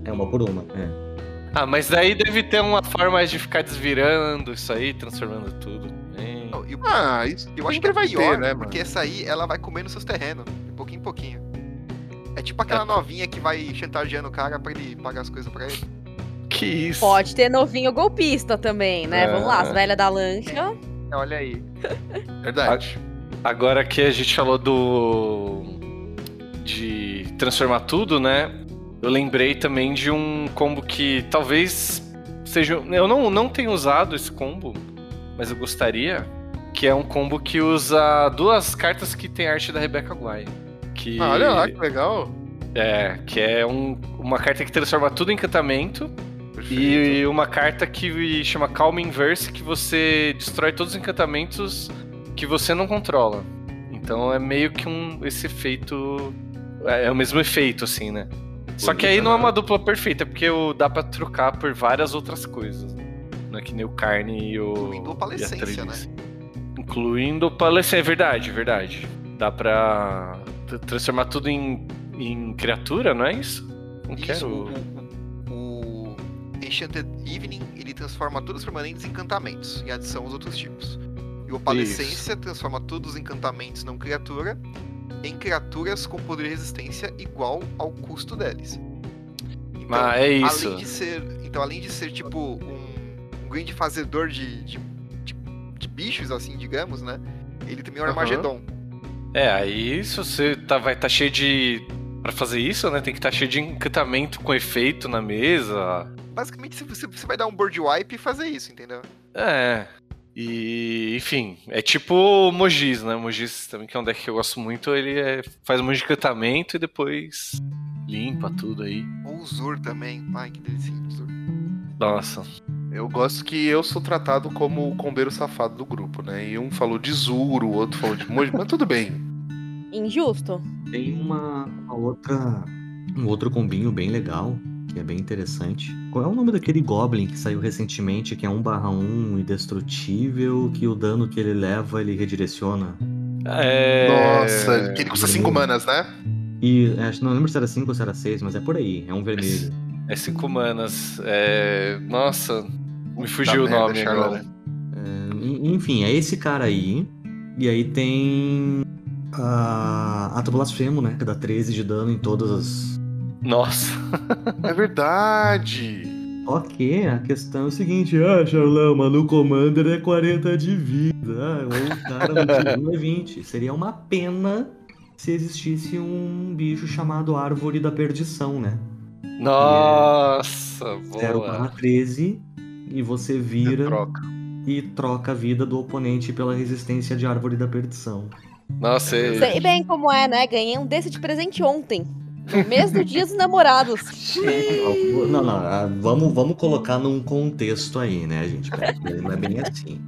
É uma por uma. É. Ah, mas daí deve ter uma forma de ficar desvirando isso aí, transformando tudo. Hein? Não, e o- Ah, isso eu acho que é vai pior, ter, né, mano? porque essa aí, ela vai comendo seus terrenos, de pouquinho em pouquinho. É tipo aquela É. novinha que vai chantageando o cara pra ele pagar as coisas pra ele. Que isso? Pode ter novinho golpista também, né? É. Vamos lá, as velhas da lancha. Olha aí. Verdade. Agora que a gente falou do. de transformar tudo, né? Eu lembrei também de um combo que talvez seja. Eu não, não tenho usado esse combo, mas eu gostaria. Que é um combo que usa duas cartas que tem arte da Rebecca Guay. Que, Ah, olha lá, que legal. É, que é um- uma carta que transforma tudo em encantamento. Perfeito. E uma carta que chama Calm Inverse, que você destrói todos os encantamentos que você não controla. Então é meio que um esse efeito. É é o mesmo efeito, assim, né? Só que aí não é uma dupla perfeita, porque o- dá pra trocar por várias outras coisas. Não é que nem o carne e o. Incluindo a palescência, e a Trillice. Incluindo palescência, é verdade, verdade. Dá pra transformar tudo em, em criatura, não é isso? Não Isso, quero. o, o, o Enchanted Evening, ele transforma todos os permanentes em encantamentos, em adição aos outros tipos. E o Opalescência transforma todos os encantamentos não criatura em criaturas com poder de resistência igual ao custo deles. Então, Ah, é isso. Além de ser, então, além de ser tipo um, um grande fazedor de, de, de- de bichos, assim, digamos, né? Ele também é um Aham. Armagedon. É, aí se você tá, vai estar cheio de. Pra fazer isso, né? Tem que estar cheio de encantamento com efeito na mesa. Basicamente, se você, você vai dar um board wipe e fazer isso, entendeu? É. E, enfim, é tipo o Mogis, né? O Mogis também, que é um deck que eu gosto muito, ele é- faz um monte de encantamento e depois limpa tudo aí. Ou o Zur também. Ai, que delícia, Zur. Nossa. Eu gosto que eu sou tratado como o combeiro safado do grupo, né? E um falou de Zuro, o outro falou de Moji, mas tudo bem. Injusto. Tem uma, uma outra. Um outro combinho bem legal, que é bem interessante. Qual é o nome daquele Goblin que saiu recentemente, que é 1/1 indestrutível, que o dano que ele leva ele redireciona? É... Nossa, que ele custa 5 manas, né? E acho não lembro se era 5 ou se era 6, mas é por aí, é um vermelho. É cinco manas. É... Nossa, me fugiu o merda, nome Charlão. agora. É, en- enfim, é esse cara aí. E aí tem a Ato Blasfemo, né? Que dá 13 de dano em todas as. Nossa. É verdade. Ok, a questão é o seguinte, ah, Charlão, mas no Commander é 40 de vida, ah, ou o cara no é 20. Seria uma pena se existisse um bicho chamado Árvore da Perdição, né? Nossa, 0 boa. 13 e você vira Troca. e troca a vida do oponente pela resistência de Árvore da Perdição. Nossa, é... Sei bem como é, né? Ganhei um desse de presente ontem. No mês do dia dos namorados. Não, não, ah, vamos, vamos colocar num contexto aí, né, gente? Não é bem assim.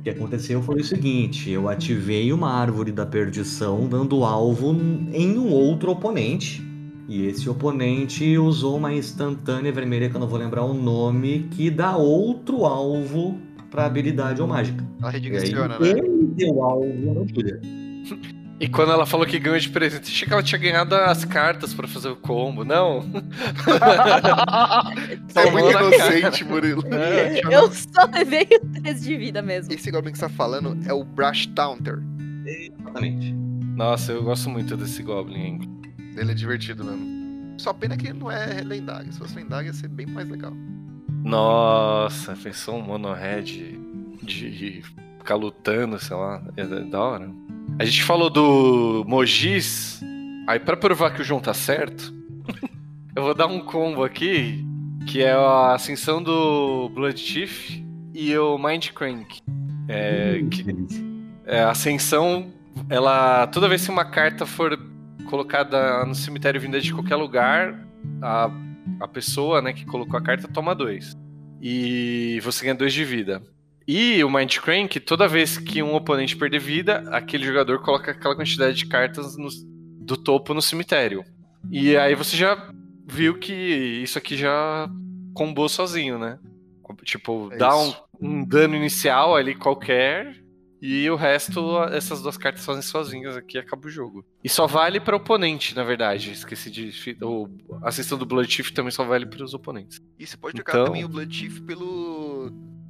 O que aconteceu foi o seguinte: eu ativei uma árvore da perdição dando alvo em um outro oponente. E esse oponente usou uma instantânea vermelha, que eu não vou lembrar o nome, que dá outro alvo pra habilidade ou mágica. Ela aí, redireciona, né? ele deu alvo na agulha. E quando ela falou que ganhou de presente, achei que ela tinha ganhado as cartas pra fazer o combo. Não. É muito inocente, Murilo. É. Eu só levei o 13 de vida mesmo. Esse Goblin que você tá falando é o Brush Taunter. Exatamente. Nossa, eu gosto muito desse Goblin, hein? Ele é divertido mesmo. Só pena que ele não é lendário. Se fosse lendário ia ser bem mais legal. Nossa, pensou um mono red de ficar lutando, sei lá. É da hora. A gente falou do Mogis. Aí, pra provar que o João tá certo, eu vou dar um combo aqui, que é a ascensão do Blood Chief e o Mind Crank. É, que. É, a ascensão, ela. Toda vez que uma carta for colocada no cemitério vinda de qualquer lugar, a, a pessoa né, que colocou a carta toma dois. E você ganha dois de vida. E o Mind Crank, toda vez que um oponente perder vida, aquele jogador coloca aquela quantidade de cartas no- do topo no cemitério. E aí você já viu que isso aqui já combou sozinho, né? Tipo, É dá um, um dano inicial ali qualquer E o resto, essas duas cartas fazem sozinhas aqui e acaba o jogo. E só vale para oponente, na verdade. Esqueci de. O, a questão do Blood Chief também só vale para os oponentes. E você pode trocar Então- também o Blood Chief pelo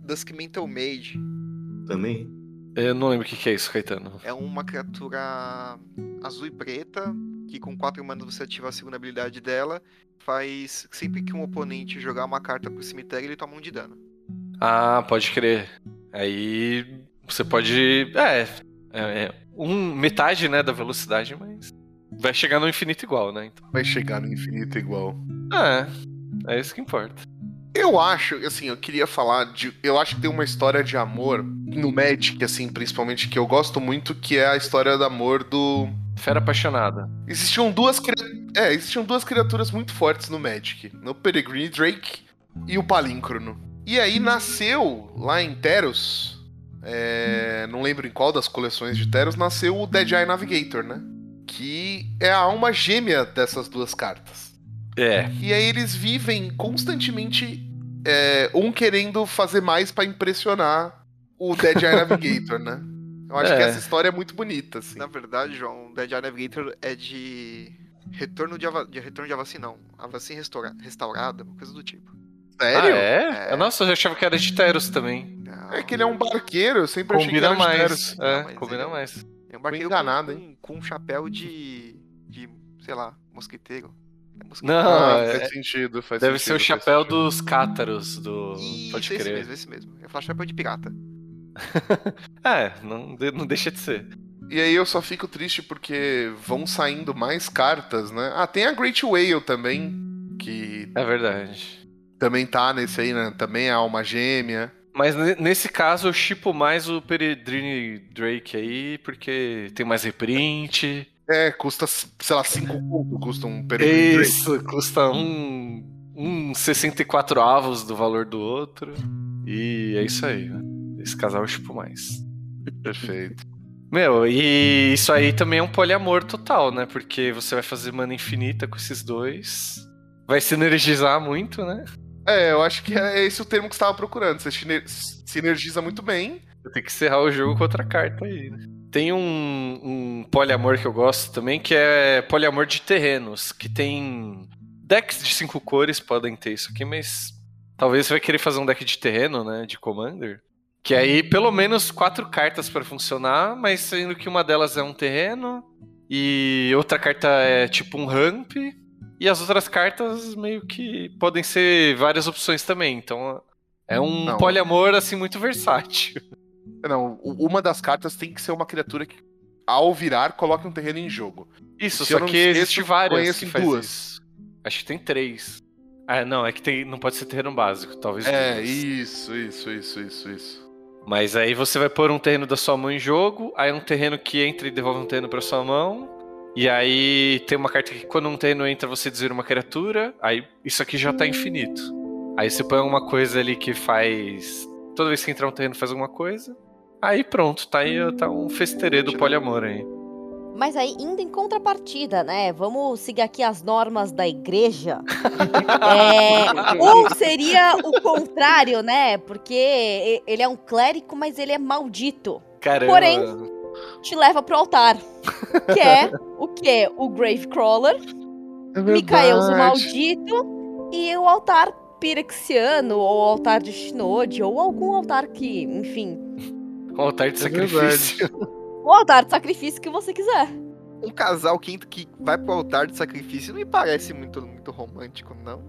Dusk Mental Mage. Também. Eu não lembro o que, que é isso, Caetano. É uma criatura azul e preta, que com 4 manas você ativa a segunda habilidade dela. Faz. Sempre que um oponente jogar uma carta pro cemitério, ele toma um de dano. Ah, pode crer. Aí você pode. É. é, é um, metade, né, da velocidade, mas. Vai chegar no infinito igual, né? Então, Vai chegar no infinito igual. é. É isso que importa. Eu acho, assim, eu queria falar de. Eu acho que tem uma história de amor no Magic, assim, principalmente, que eu gosto muito, que é a história de amor do. Fera apaixonada. Existiam duas, é, existiam duas criaturas muito fortes no Magic: no Peregrine Drake e o Palíncrono. E aí nasceu, lá em Teros, é, não lembro em qual das coleções de Teros, nasceu o Dead Eye Navigator, né? Que é a alma gêmea dessas duas cartas. É. E aí eles vivem constantemente é, um querendo fazer mais pra impressionar o Dead Eye Navigator, né? Eu acho É. que essa história é muito bonita, assim. Na verdade, João, Dead Eye Navigator é de. Retorno de, Ava... de retorno de Avacin, não. Avacin restaura... restaurada, uma coisa do tipo. Sério? Ah, é? É. Nossa, eu achava que era de Teros também. Não, É que ele é um barqueiro, eu sempre achei que era de mais. Teros. É, Não, combina ele- mais. É um barqueiro enganado, com, com, com um chapéu de. de. sei lá, mosquiteiro. Não, Ah, é- faz sentido, faz Deve sentido, ser o chapéu sentido. dos cátaros do. Isso, Pode esse crer. mesmo, esse mesmo. Eu falo chapéu de pirata. É, não, não deixa de ser. E aí eu só fico triste porque vão saindo mais cartas, né? Ah, tem a Great Whale também, que É verdade. também tá nesse aí, né? Também é alma gêmea. Mas ne- nesse caso eu chipo mais o Peregrine Drake aí, porque tem mais reprint. É, custa, sei lá, 5 conto, custa um Peregrine Drake. Isso, custa um, um 64 avos do valor do outro. E é isso aí. né? Esse casal eu chipo mais. Perfeito. Meu, e isso aí também é um poliamor total, né? Porque você vai fazer mana infinita com esses dois. Vai sinergizar muito, né? É, eu acho que é esse o termo que você estava procurando. Você siner- sinergiza muito bem. Tem que encerrar o jogo com outra carta aí, né? Tem um, um poliamor que eu gosto também, que é poliamor de terrenos, que tem decks de cinco cores podem ter isso aqui, mas talvez você vai querer fazer um deck de terreno, né, de commander, que aí pelo menos quatro cartas para funcionar, mas sendo que uma delas é um terreno e outra carta é tipo um ramp e as outras cartas meio que podem ser várias opções também, então é um Não. poliamor assim muito versátil. Não, u- uma das cartas tem que ser uma criatura que, ao virar, coloque um terreno em jogo. Isso, Se só não que existe várias conheço que faz duas. isso. Acho que tem três. Ah, não, é que tem, não pode ser terreno básico, talvez É, duas. isso, isso, isso, isso, isso. Mas aí você vai pôr um terreno da sua mão em jogo, aí um terreno que entra e devolve um terreno pra sua mão. E aí tem uma carta que quando um terreno entra você desvira uma criatura, aí isso aqui já tá infinito. Aí você põe alguma coisa ali que faz. Toda vez que entrar um terreno faz alguma coisa. Aí pronto, tá aí tá um festerê do poliamor aí. Mas aí, indo em contrapartida, né? Vamos seguir aqui as normas da igreja. É, ou seria o contrário, né? Porque ele é um clérigo, mas ele é maldito. Caramba. Porém, Te leva pro altar. Que é o quê? O Gravecrawler, É Micaeus o. Maldito e o altar Pirexiano, ou altar de Shinode, ou algum altar que, enfim. Um altar de É sacrifício. O altar de sacrifício que você quiser. Um casal que, que vai pro altar de sacrifício não me parece muito, muito romântico, não.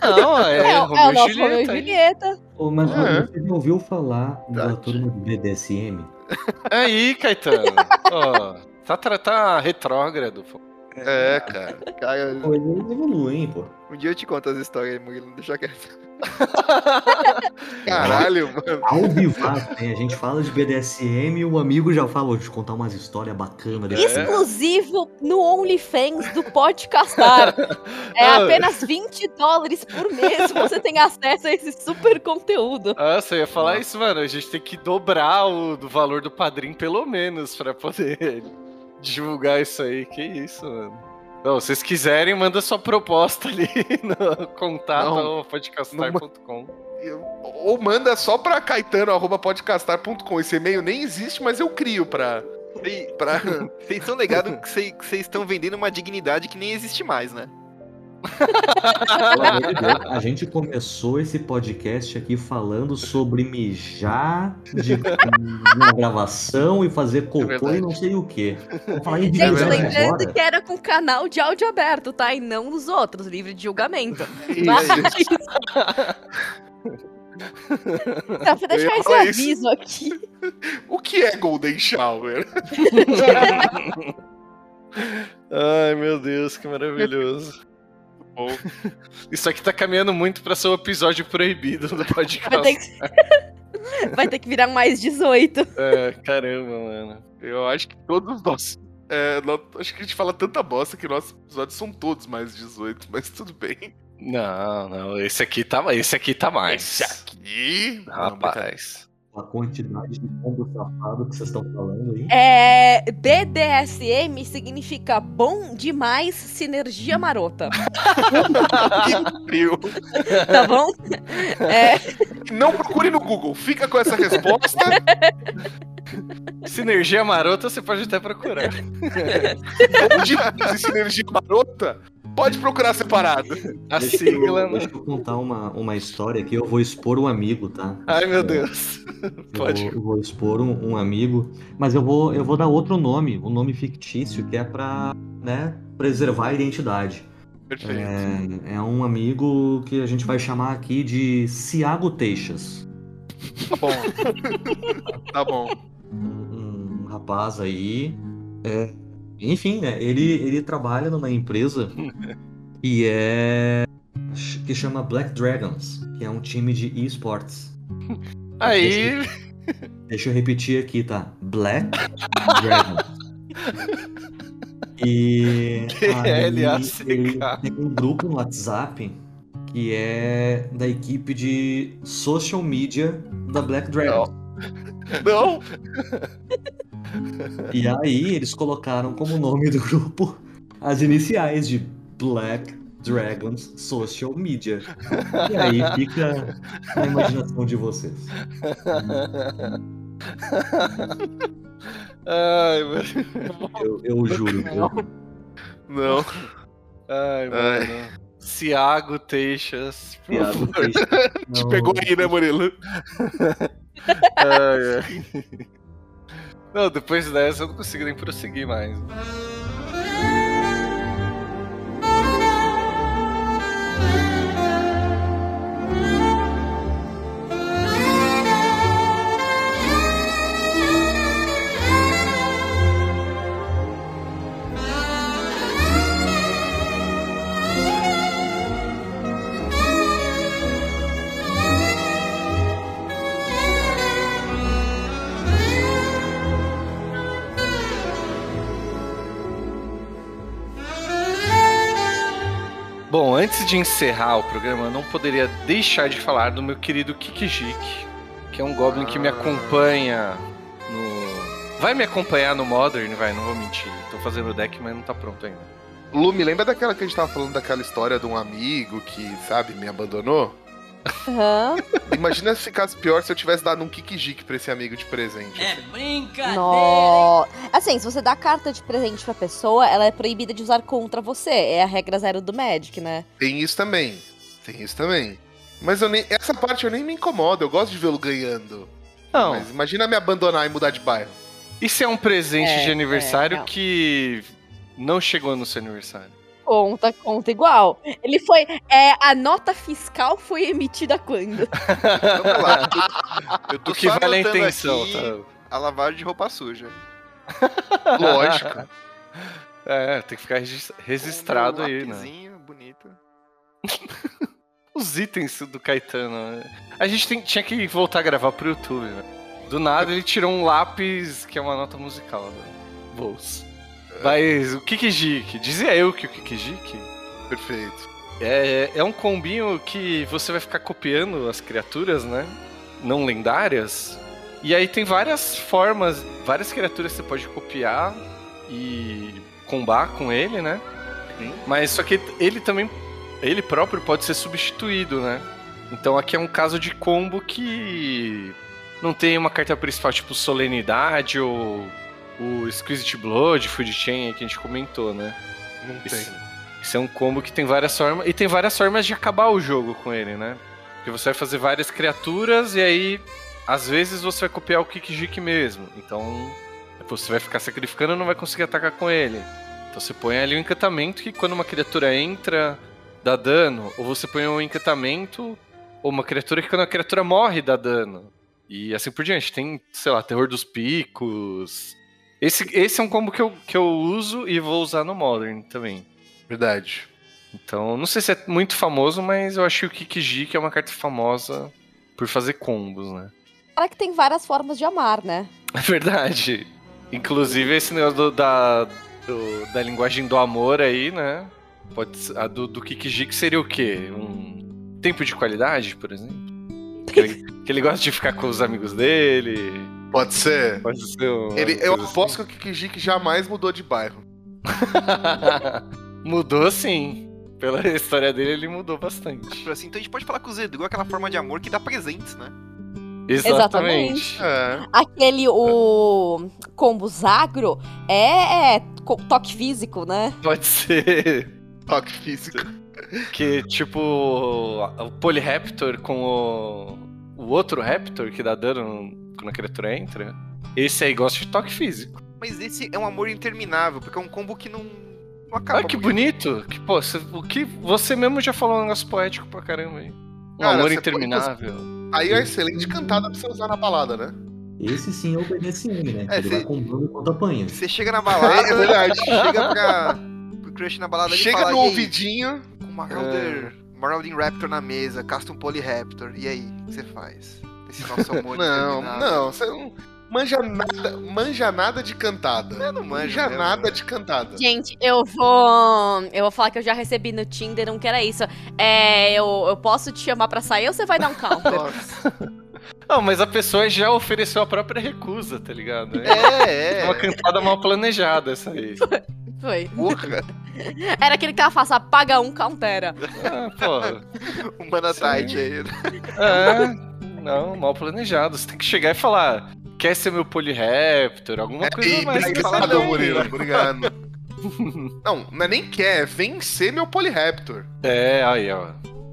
Não, é, É, é o nosso Romeu e Julieta. Ô, mas É. Você já ouviu falar da Verdade. turma do BDSM? Aí, Caetano. Ó, tá, tá retrógrado. pô. É, cara. Cara, Coisas evoluem, pô. Um dia eu te conto as histórias aí, Murilo, deixa quieto. Caralho, mano. Ao vivar, né? A gente fala de BDSM e o amigo já fala, vou te contar umas histórias bacanas. desse Exclusivo no OnlyFans do Podcastar. É Ah. apenas 20 dólares por mês. Você tem acesso a esse super conteúdo. Nossa, eu ia falar isso, mano. A gente tem que dobrar o do valor do padrinho, pelo menos, pra poder divulgar isso aí. Que isso, mano. Não, se vocês quiserem, manda sua proposta ali no contato podcastar.com. Ou manda só pra caetano.podcastar.com. Esse e-mail nem existe, mas eu crio pra. pra... Vocês estão ligados que vocês estão vendendo uma dignidade que nem existe mais, né? A gente começou esse podcast aqui falando sobre mijar de, na gravação e fazer cocô verdade. e não sei o quê. Vamos falar em Gente, dignidade lembrando que era com canal de áudio aberto, tá? E não nos outros, livre de julgamento. Isso. Mas... Tá, pra Eu ia deixar esse falar isso. aviso aqui. O que é Golden Shower? Ai, meu Deus, que maravilhoso. Bom, Isso aqui tá caminhando muito pra ser o episódio proibido do Vai podcast. ter que... Vai ter que virar mais 18. É, caramba, mano. eu acho que todos os nossos. é, nó- acho que a gente fala tanta bosta que nossos episódios são todos mais 18, mas tudo bem. Não, não, esse aqui tá, esse aqui tá mais. Esse aqui. Não, Rapaz. A quantidade de pombo safado que vocês estão falando aí. É, BDSM significa bom demais sinergia marota, que frio. tá bom? É, Não procure no Google, fica com essa resposta. Sinergia marota você pode até procurar. Bom demais esse energia marota. Pode procurar separado. A Deixa sigla. eu, né? deixa eu contar uma, uma história aqui. Eu vou expor um amigo, tá? Ai, meu Deus. Eu Pode. vou, eu vou expor um, um amigo, mas eu vou, eu vou dar outro nome, um nome fictício, que é pra né, preservar a identidade. Perfeito. É, é um amigo que a gente vai chamar aqui de Ciago Teixas. Tá bom. tá bom. Um, um rapaz aí. é, enfim, né? Ele, ele trabalha numa empresa que é. que chama Black Dragons, que é um time de esports. Aí, Deixa eu repetir aqui, tá? Black Dragons. E aí L-A-C-K. ele tem um grupo no WhatsApp que é da equipe de social media da Black Dragons. Não. E aí eles colocaram como nome do grupo as iniciais de Black Dragons Social Media. E aí fica a imaginação de vocês. Ai, mano. Eu, eu juro. Eu, Não. Ai, mano. Ciago Teixas. favor. Teixeira, Te não- pegou aí, né, Murilo? Ai, ai. Não, depois dessa eu não consigo nem prosseguir mais. Bom, antes de encerrar o programa, eu não poderia deixar de falar do meu querido Kikijik, que é um Goblin que me acompanha no. Vai me acompanhar no Modern, vai, não vou mentir. Tô fazendo o deck, mas não tá pronto ainda. Lume, lembra daquela que a gente tava falando daquela história de um amigo que, sabe, me abandonou? Aham. Imagina se ficasse pior se eu tivesse dado um Kikijik pra esse amigo de presente. É brincadeira. No... Assim, se você dá carta de presente pra pessoa, ela é proibida de usar contra você. É a regra zero do Magic, né? Tem isso também. Tem isso também. Mas eu nem, essa parte eu nem me incomodo, eu gosto de vê-lo ganhando. Não, Mas imagina me abandonar e mudar de bairro. isso é um presente É, de aniversário é, não. que não chegou no seu aniversário. Conta, conta igual. Ele foi. É, a nota fiscal foi emitida quando? Vamos lá. Eu tô O que só vale a intenção, aqui tá? A lavagem de roupa suja. Lógico. É, tem que ficar regis- registrado Um aí, né? bonito. Os itens do Caetano. né? A gente tem- tinha que voltar a gravar pro YouTube, né? Do nada ele tirou um lápis que é uma nota musical do bolso. Mas o Kikijik, dizia eu que o Kikijik Perfeito. é, é um combinho que você vai ficar copiando as criaturas, né? Não lendárias. E aí tem várias formas, várias criaturas que você pode copiar e combar com ele, né? Sim. Mas só que ele também, ele próprio pode ser substituído, né? Então aqui é um caso de combo que não tem uma carta principal tipo Solenidade ou o Exquisite Blood, Food Chain que a gente comentou, né? Não tem. Esse, esse é um combo que tem várias formas. E tem várias formas de acabar o jogo com ele, né? Porque você vai fazer várias criaturas e aí, às vezes, você vai copiar o Kikijiki mesmo. Então, você vai ficar sacrificando e não vai conseguir atacar com ele. Então você põe ali um encantamento que quando uma criatura entra, dá dano. Ou você põe um encantamento, ou uma criatura que quando a criatura morre, dá dano. E assim por diante. Tem, sei lá, Terror dos Picos. Esse, esse é um combo que eu, que eu uso e vou usar no Modern também. Verdade. Então, não sei se é muito famoso, mas eu acho que o Kikiji que é uma carta famosa por fazer combos, né? Cara que tem várias formas de amar, né? É verdade. Inclusive esse negócio do- da, do- da linguagem do amor aí, né? Pode ser, a do, do Kikiji que seria o quê? Um tempo de qualidade, por exemplo? Que ele, que ele gosta de ficar com os amigos dele. Pode ser. Pode ser um. Ele, eu aposto que o Kikijiki jamais mudou de bairro. Mudou sim. Pela história dele, ele mudou bastante. Assim, então a gente pode falar que o Zedru é aquela forma de amor que dá presentes, né? Exatamente. É. Aquele, o combos agro é, é toque físico, né? Pode ser. Toque físico. Que, tipo, o Polyraptor com o, o outro Raptor que dá dano quando a criatura entra. Esse aí gosta de toque físico. Mas esse é um amor interminável, porque é um combo que não, não acaba. Olha que muito. bonito. Que, pô, você, o que, você mesmo já falou um negócio poético pra caramba aí. Um Cara, amor interminável. Aí é uma excelente cantada pra você usar na balada, né? Esse sim é o BDSM, né? É, ele cê- vai combando enquanto apanha. Você chega na balada, É verdade. chega pra. pro crush na balada e Chega fala, no "E aí, ouvidinho. Com uma Marauder, Marauding Raptor na mesa, casta um Polyraptor. E aí, o que você faz? Esse nosso amor Não, não, você não manja nada, manja nada de cantada. Eu não manjo manja mesmo, nada né? de cantada. Gente, eu vou. Eu vou falar que eu já recebi no Tinder um que era isso. É, eu, eu posso te chamar pra sair ou você vai dar um counter? Nossa. Não, mas a pessoa já ofereceu a própria recusa, tá ligado? É É, é. uma cantada mal planejada essa aí. Foi. Porra. Era aquele que ela fala, paga um countera. Ah, pô. Um mana tight aí. É, não, mal planejado. Você tem que chegar e falar, quer ser meu Polyraptor, alguma coisa Ei, mais. obrigado, bem. Murilo. Obrigado. Não, não é nem quer, é vencer meu Polyraptor. É, aí, ó.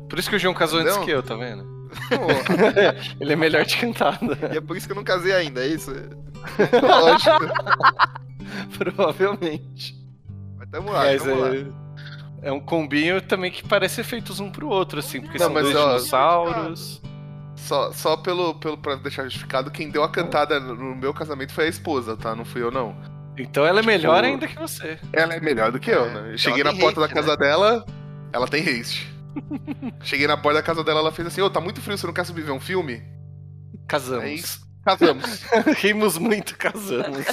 Por isso que o João casou antes Entendeu? que eu, tá vendo? Porra, Ele é melhor de cantada. E é por isso que eu não casei ainda, é isso? lógico. Provavelmente. Tamo lá, Mas tamo lá. é, é um combinho também que parece feitos um pro outro, assim, porque Não, são mas, dois ó, dinossauros. Só, só pelo, pelo pra deixar justificado, quem deu a cantada no meu casamento foi a esposa, tá? Não fui eu, não. Então ela é melhor Tipo, ainda que você. Ela é melhor do que eu, É, né? Eu cheguei na porta haste, da casa dela, ela tem haste. Cheguei na porta da casa dela, ela fez assim, ô, tá muito frio, você não quer subir ver um filme? É Casamos. Casamos. Rimos muito, casamos.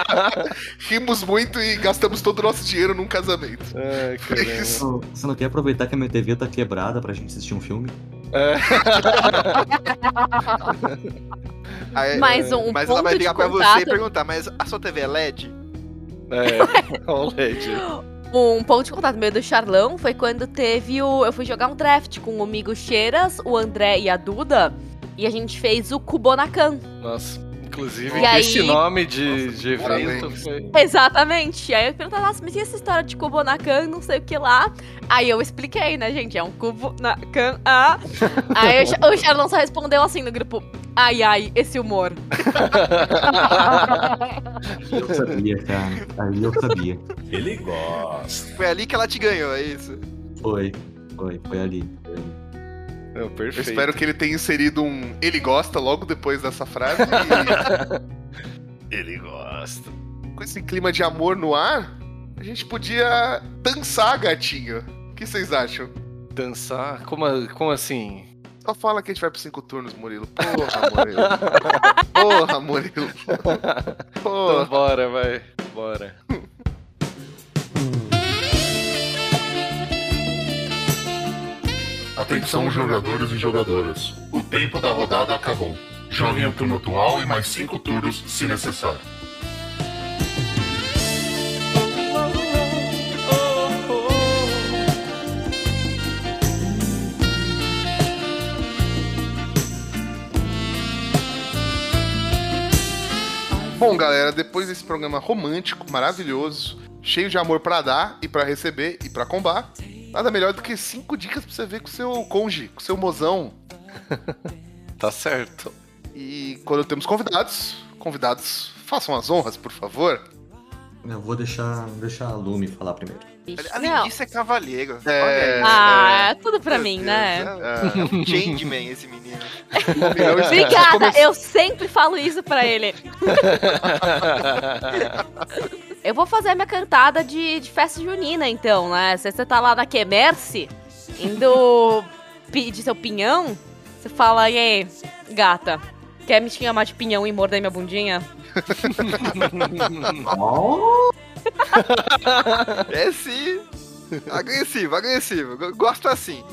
Rimos muito e gastamos todo o nosso dinheiro num casamento. Ai, caramba. isso. Você não quer aproveitar que a minha TV tá quebrada pra gente assistir um filme? É. Aí- Mais um mas ela vai ligar pra você contato. e perguntar, mas a sua TV é LED? É, LED. Um ponto de contato meu do Charlão foi quando teve o. Eu fui jogar um draft com o amigo Cheiras, o André e a Duda. E a gente fez o Kubonakan. Nossa, inclusive E aí- esse nome de, Nossa, de evento foi. Exatamente. Aí eu perguntei, nossa, mas e essa história de Kubonakan, não sei o que lá? Aí eu expliquei, né, gente? É um Kubonakan. Ah. Aí o Charlão só respondeu assim no grupo: ai, ai, esse humor. Eu sabia, cara. Ali eu sabia. Ele gosta. Foi ali que ela te ganhou, é isso? Foi, foi, foi ali. Não, Eu perfeito. espero que ele tenha inserido um ele gosta logo depois dessa frase. E ele gosta. com esse clima de amor no ar, a gente podia dançar, gatinho. O que vocês acham? Dançar? Como, como assim? Só fala que a gente vai pros cinco turnos, Murilo. Porra, Murilo. Porra, Murilo. Então Porra. bora, vai. Bora. Atenção jogadores e jogadoras. O tempo da rodada acabou. Jogue em um turno atual e mais cinco turnos, se necessário. Bom, galera, depois desse programa romântico, maravilhoso, cheio de amor para dar e para receber e para combater, nada melhor do que cinco dicas pra você ver com o seu conge, com o seu mozão. Tá certo. E quando temos convidados, convidados, façam as honras, por favor. Eu vou deixar, deixar a Lume falar primeiro. Além não. disso, é cavalheiro. É, isso. Ah, é tudo pra mim, Deus, né? É, é um changeman esse menino. Obrigada, eu sempre falo isso pra ele. Eu vou fazer a minha cantada de, de festa junina, então, né? Se você tá lá na Quemerce, indo pedir seu pinhão, você fala, e aí, gata, quer me chamar de pinhão e morder minha bundinha? Oh, É sim. Agressivo, agressivo. Gosto assim.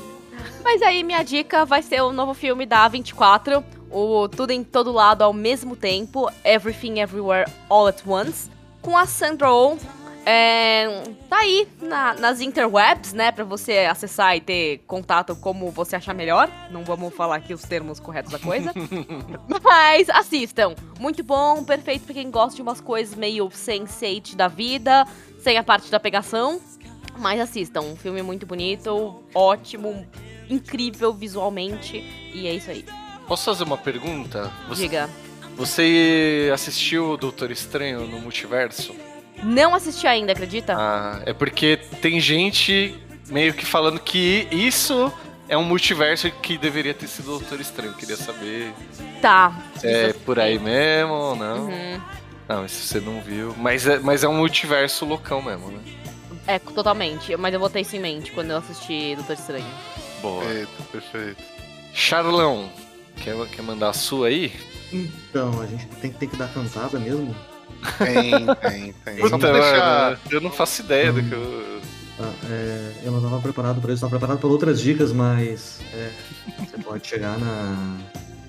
Mas aí minha dica vai ser o novo filme da A24, o Tudo em Todo Lado ao mesmo tempo, Everything Everywhere All at Once, com a Sandra Oh. É, tá aí na- nas interwebs, né, pra você acessar e ter contato como você achar melhor. Não vamos falar aqui os termos corretos da coisa. Mas assistam. Muito bom, perfeito pra quem gosta de umas coisas meio sense8 da vida, sem a parte da pegação. Mas assistam, um filme muito bonito, ótimo, incrível visualmente, e é isso aí. Posso fazer uma pergunta? Você, Diga. você assistiu o Doutor Estranho no multiverso? Não assisti ainda, acredita? Ah, é porque tem gente meio que falando que isso é um multiverso que deveria ter sido o Doutor Estranho. Queria saber Tá. é por aí mesmo ou não. Uhum. Não, se você não viu. Mas é, mas é um multiverso loucão mesmo, né? É, totalmente. Mas eu vou ter isso em mente quando eu assistir Doutor Estranho. Boa. Eita, perfeito. Charlão, quer, quer mandar a sua aí? então, a gente tem, tem que dar cantada mesmo? Tem, tem, tem. Puta, pra deixar. mano, eu não faço ideia do que eu. Ah, é, eu não estava preparado para isso, estava preparado para outras dicas, mas é, você pode chegar na,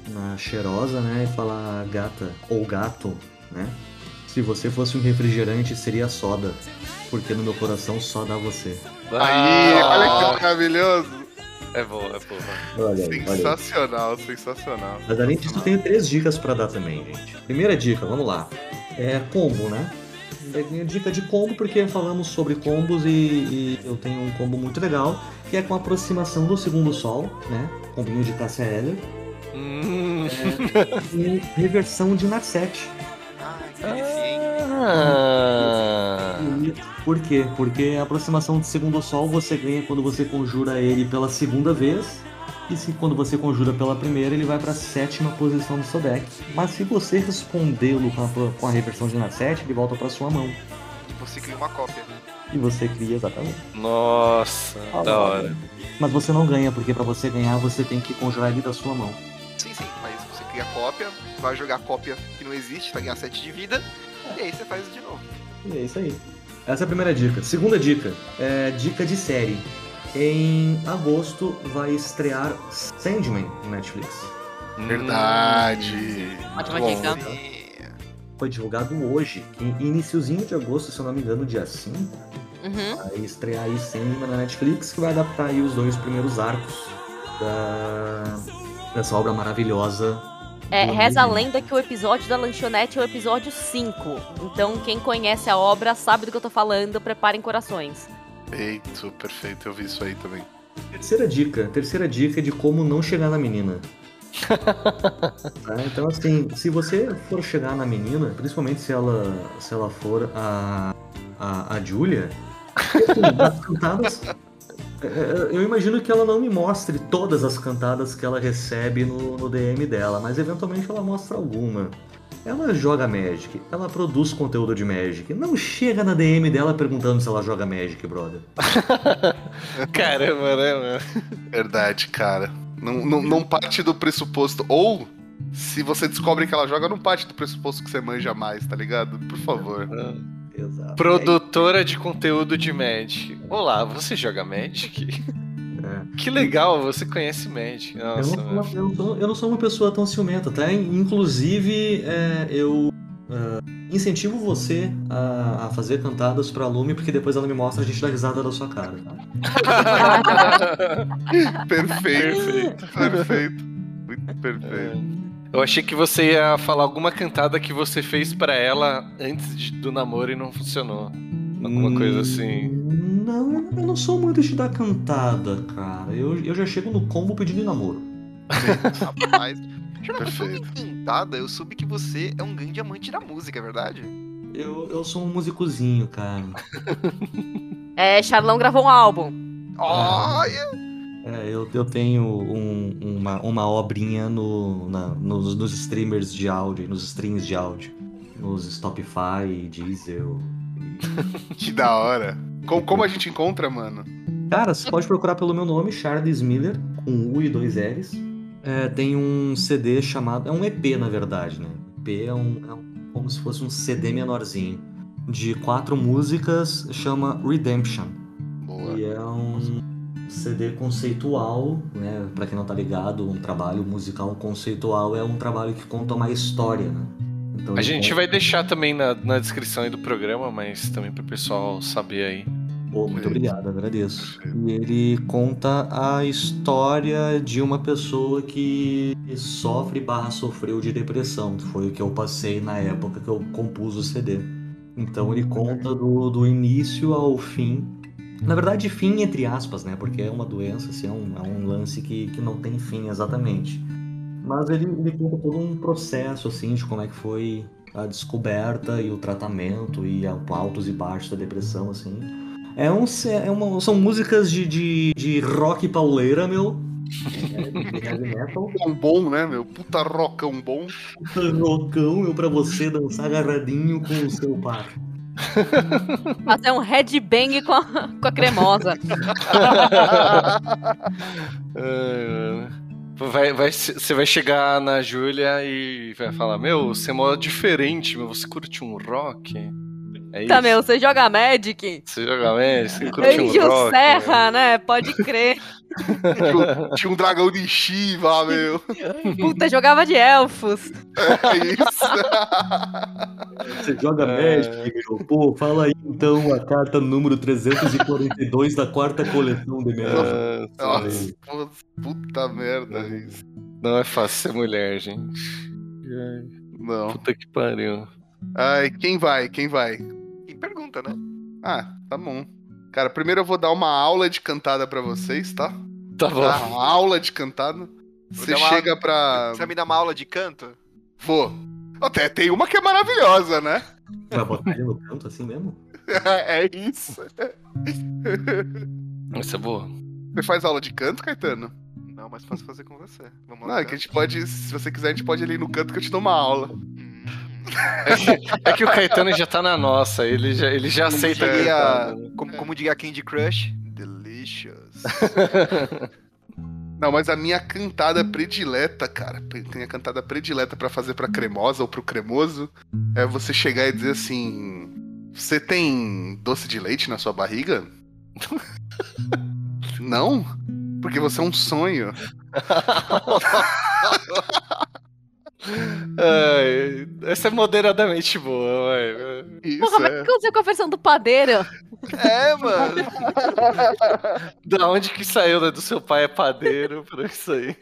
na cheirosa, né, e falar gata ou gato, né? Se você fosse um refrigerante, seria soda, porque no meu coração só dá você. Aí, Ah, olha que maravilhoso. É boa, é boa. Olha aí, olha aí. Sensacional, sensacional. Mas além disso, eu tenho três dicas para dar também, gente. Primeira dica, vamos lá. É combo, né? É dica de combo porque falamos sobre combos e, e eu tenho um combo muito legal, que é com a aproximação do segundo sol, né? Combinho de Cássia Eller. Hum. e reversão de Narset. Ai, que? Ah. Por quê? Porque a aproximação do segundo sol você ganha quando você conjura ele pela segunda vez. E se quando você conjura pela primeira, ele vai para a sétima posição do seu deck. Mas se você respondê-lo com a, com a reversão de Narset, ele volta para sua mão. E você cria uma cópia. E você cria exatamente. Nossa, da hora. Mas você não ganha, porque para você ganhar você tem que conjurar ele da sua mão. Sim, sim, mas você cria a cópia, vai jogar a cópia que não existe, vai ganhar 7 de vida, e aí você faz de novo. E é isso aí. Essa é a primeira dica. Segunda dica, é dica de série. Em agosto vai estrear Sandman no Netflix. Verdade. Ótima. Sim. Foi divulgado hoje, iniciozinho de agosto, se eu não me engano, dia 5. Uhum. Vai estrear aí Sandman na Netflix, que vai adaptar aí os dois primeiros arcos da... dessa obra maravilhosa. É, reza a lenda que o episódio da lanchonete é o episódio 5. Então, quem conhece a obra sabe do que eu tô falando, preparem corações. Perfeito, perfeito. Eu vi isso aí também. Terceira dica, terceira dica de como não chegar na menina. Tá? Então assim, se você for chegar na menina, principalmente se ela, se ela for a, a, a Julia, as cantadas. Eu imagino que ela não me mostre todas as cantadas que ela recebe no, no DM dela, mas eventualmente ela mostra alguma. Ela joga Magic, ela produz conteúdo de Magic. Não chega na DM dela perguntando se ela joga Magic, brother. Caramba, né, mano? Verdade, cara. Não, não, não parte do pressuposto. Ou, se você descobre que ela joga, não parte do pressuposto que você manja mais, tá ligado? Por favor. Exato. Produtora de conteúdo de Magic. Olá, você joga Magic? É. Que legal, você conhece Magic. Eu Nossa, não, mano. eu, não sou, eu não sou uma pessoa tão ciumenta, tá? Inclusive, é, eu é, incentivo você a, a fazer cantadas pra Lume, porque depois ela me mostra a gente dá risada da sua cara. Tá? Perfeito. Perfeito. Muito perfeito. Eu achei que você ia falar alguma cantada que você fez pra ela antes de- do namoro e não funcionou. Alguma coisa assim. Não, eu- não sou muito de dar cantada, cara. Eu, eu já chego no combo pedindo namoro. Rapaz. Perfeito. cantada, eu soube que você é um grande amante da música, é verdade? Eu, eu sou um musicozinho, cara. É, Charlão gravou um álbum. Olha! É, eu, eu tenho um- uma, uma obrinha no, na- nos, nos streamers de áudio, nos streams de áudio. Nos Stopify, Diesel. Que da hora. Como, como a gente encontra, mano? Cara, você pode procurar pelo meu nome, Charles Miller, com U e dois L's. É, tem um CD chamado. É um EP, na verdade, né? EP é um, é um- como se fosse um CD menorzinho. De quatro músicas, chama Redemption. Boa. E é um CD conceitual, né? Pra quem não tá ligado, um trabalho musical conceitual é um trabalho que conta uma história, né? Então, A gente vai deixar também na, na descrição aí do programa, mas também pro pessoal saber aí. Pô, muito obrigado, agradeço. E ele conta a história de uma pessoa que sofre barra sofreu de depressão. Foi o que eu passei na época que eu compus o CD. Então ele conta do, do início ao fim. Na verdade, fim entre aspas, né? Porque é uma doença, assim, é um, é um lance que, que não tem fim exatamente. Mas ele, ele conta todo um processo, assim, de como é que foi a descoberta e o tratamento e altos e baixos da depressão, assim. É um, é uma, são músicas de, de, de rock pauleira, meu. É, de heavy metal. Tão bom, né, meu? Puta rocão bom. Rockão, meu, pra você dançar agarradinho com o seu par. Fazer um headbang com a, com a cremosa. Ah, Vai, vai, você vai chegar na Júlia e vai falar: Meu, você é mó diferente, meu. Você curte um rock? É Tá, meu, você joga Magic? Você joga Magic? Você curte um Anjo rock? Serra, né? Pode crer. Tinha, tinha um dragão de Shiva, meu. Puta, jogava de elfos. É isso. Você joga É. Magic, meu. Pô, fala aí então a carta número 342 da quarta coleção de Magic. Nossa, pô, puta merda. isso. não é fácil ser mulher, gente. Não. Puta que pariu. Ai, quem vai? Quem vai? Pergunta, né? Ah, tá bom. Cara, primeiro eu vou dar uma aula de cantada pra vocês, tá? Tá bom. Tá, uma aula de cantada. Você chega pra. Você vai me dar uma aula de canto? Vou. Até tem uma que é maravilhosa, né? Vai botar ele no canto assim mesmo? é isso. Essa é boa. Você faz aula de canto, Caetano? Não, mas posso fazer com você. Vamos Não, lá. é que a gente pode, se você quiser, a gente pode ir ali no canto que eu te dou uma aula. Hum. É que o Caetano já tá na nossa, ele já, ele já aceita diria- né? Como, como diria Candy Crush? Delicious. Não, mas a minha cantada predileta, cara, tem a cantada predileta pra fazer pra cremosa ou pro cremoso, é você chegar e dizer assim: Você tem doce de leite na sua barriga? Não? Porque você é um sonho. Ai, essa é moderadamente boa. Isso Porra, mas é. por que você com a versão do padeiro? é, mano. Da onde que saiu, né? Do seu pai é padeiro pra isso aí.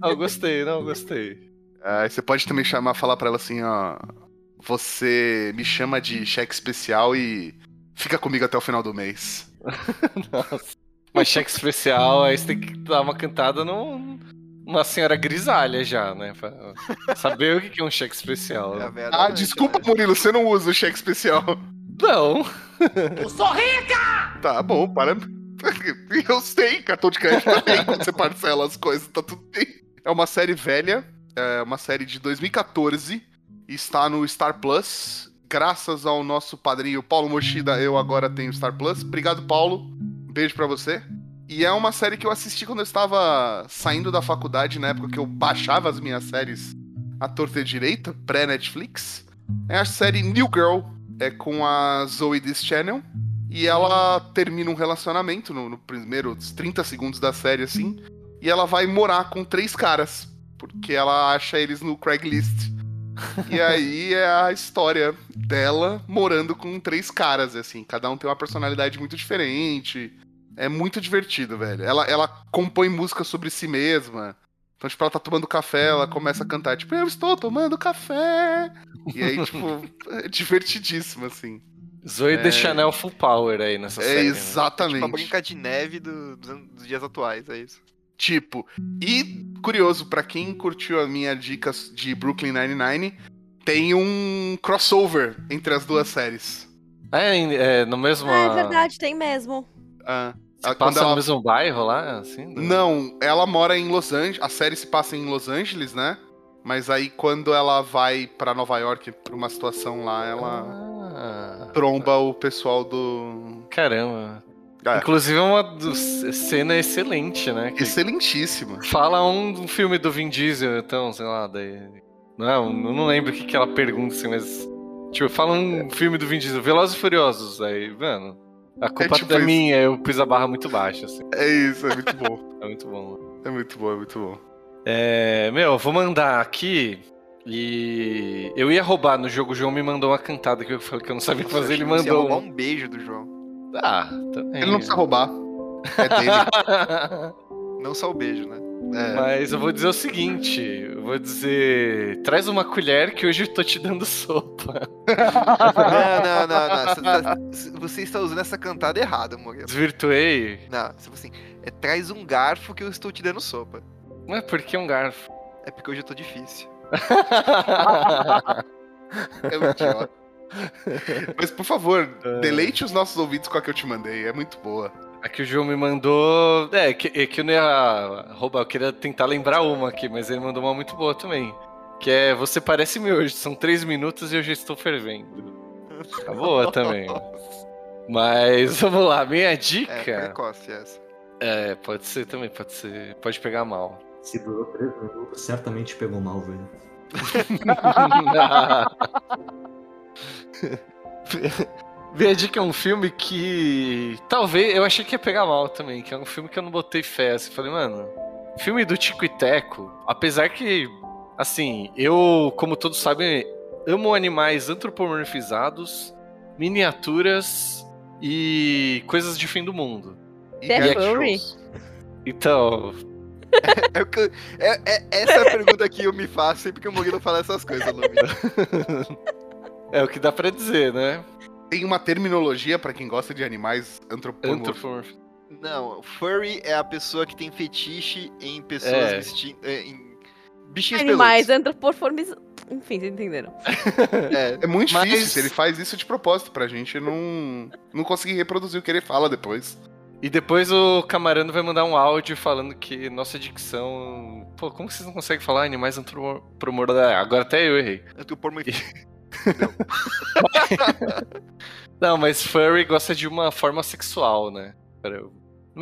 Não, gostei, não, gostei. Aí você pode também chamar, falar pra ela assim, ó. Você me chama de cheque especial e fica comigo até o final do mês. Nossa. Mas cheque especial, aí você tem que dar uma cantada num, numa senhora grisalha já, né? Pra saber o que é um cheque especial. É né? Ah, desculpa, né? Murilo, você não usa o cheque especial. Não. Tá bom, para. Eu sei, cartão de crédito também, quando você parcela as coisas, tá tudo bem. É uma série velha, é uma série de 2014, e está no Star Plus. Graças ao nosso padrinho Paulo Mochida, eu agora tenho Star Plus. Obrigado, Paulo. Um beijo pra você. E é uma série que eu assisti quando eu estava saindo da faculdade, na época que eu baixava as minhas séries à torta direita, pré-Netflix. É a série New Girl, é com a Zoe Deschanel. E ela termina um relacionamento no, no primeiros 30 segundos da série, assim. E ela vai morar com três caras. Porque ela acha eles no Craigslist. E aí é a história dela morando com três caras, assim. Cada um tem uma personalidade muito diferente. É muito divertido, velho. Ela, ela compõe música sobre si mesma. Então, tipo, ela tá tomando café, ela começa a cantar, tipo, eu estou tomando café. E aí, tipo, é divertidíssimo, assim. Zoe É. de Chanel full power aí nessa É série. né? Tipo, exatamente. uma brinca de neve do- dos, dias atuais, é isso. Tipo, e curioso, pra quem curtiu a minha dica de Brooklyn Nine-Nine, tem um crossover entre as duas séries. É, é, no mesmo. Ah, é verdade, tem mesmo. Ah, Ah, passa ela- no mesmo bairro lá, assim? do- Não, ela mora em Los Angeles. A série se passa em Los Angeles, né? Mas aí quando ela vai pra Nova York pra uma situação lá, ela Ah, tromba o pessoal do. caramba. É. Inclusive é uma dos, cena excelente, né? Que Excelentíssima. fala um, filme do Vin Diesel, então, sei lá, daí. Não, eu não lembro o que, que ela pergunta, assim, mas. Tipo, fala um filme do Vin Diesel, Velozes e Furiosos. Aí, mano. A culpa tipo é isso. minha, eu pus a barra muito baixa, assim. É isso, é muito bom. É muito bom. É muito bom, é muito bom. É, meu, eu vou mandar aqui. E eu ia roubar no jogo, o João me mandou uma cantada que eu falei que eu não sabia Nossa, fazer, ele você ia mandou. roubar um. um beijo do João. Ah, também. Ele não precisa roubar. É dele. Não só o beijo, né? É. Mas eu vou dizer o seguinte, eu vou dizer, traz uma colher que hoje eu tô te dando sopa. Não, não, não, não. Você, tá- você está usando essa cantada errada, Murilo. Desvirtuei. Não, você fala assim, é, traz um garfo que eu estou te dando sopa. Mas por que um garfo? É porque hoje eu tô difícil. É um idiota. Mas por favor, É. deleite os nossos ouvidos com a que eu te mandei. É muito boa. Aqui o João me mandou. É, que, é que eu não ia roubar, eu queria tentar lembrar uma aqui, mas ele mandou uma muito boa também. Que é Você parece miojo, são três minutos e eu já estou fervendo. Tá boa também. Mas vamos lá, minha É, dica. precoce essa. É, pode ser também, pode ser. Pode pegar mal. Se durou três minutos, certamente pegou mal, velho. Dica é um filme que talvez eu achei que ia pegar mal também, que é um filme que eu não botei fé. Assim, falei, mano, filme do Tico e Teco, apesar que, assim, eu, como todos sabem, amo animais antropomorfizados, miniaturas e coisas de fim do mundo. E é. Então, É, o que eu- é- é- essa é a pergunta que eu me faço sempre que o Murilo fala essas coisas, Lumi. é o que dá pra dizer, né? Tem uma terminologia pra quem gosta de animais antropomórficos. Antropomorf... Não, furry é a pessoa que tem fetiche em pessoas É. vestindo. em bichinhos Animais peludos. antropomorfiz... Enfim, vocês entenderam. É, É muito Mas- difícil. Ele faz isso de propósito pra gente não, não conseguir reproduzir o que ele fala depois. E depois o Camarano vai mandar um áudio falando que nossa dicção. Pô, como que vocês não conseguem falar animais antropomorfos? Agora até eu errei. antropomorfismo. Não, mas furry gosta de uma forma sexual, né? No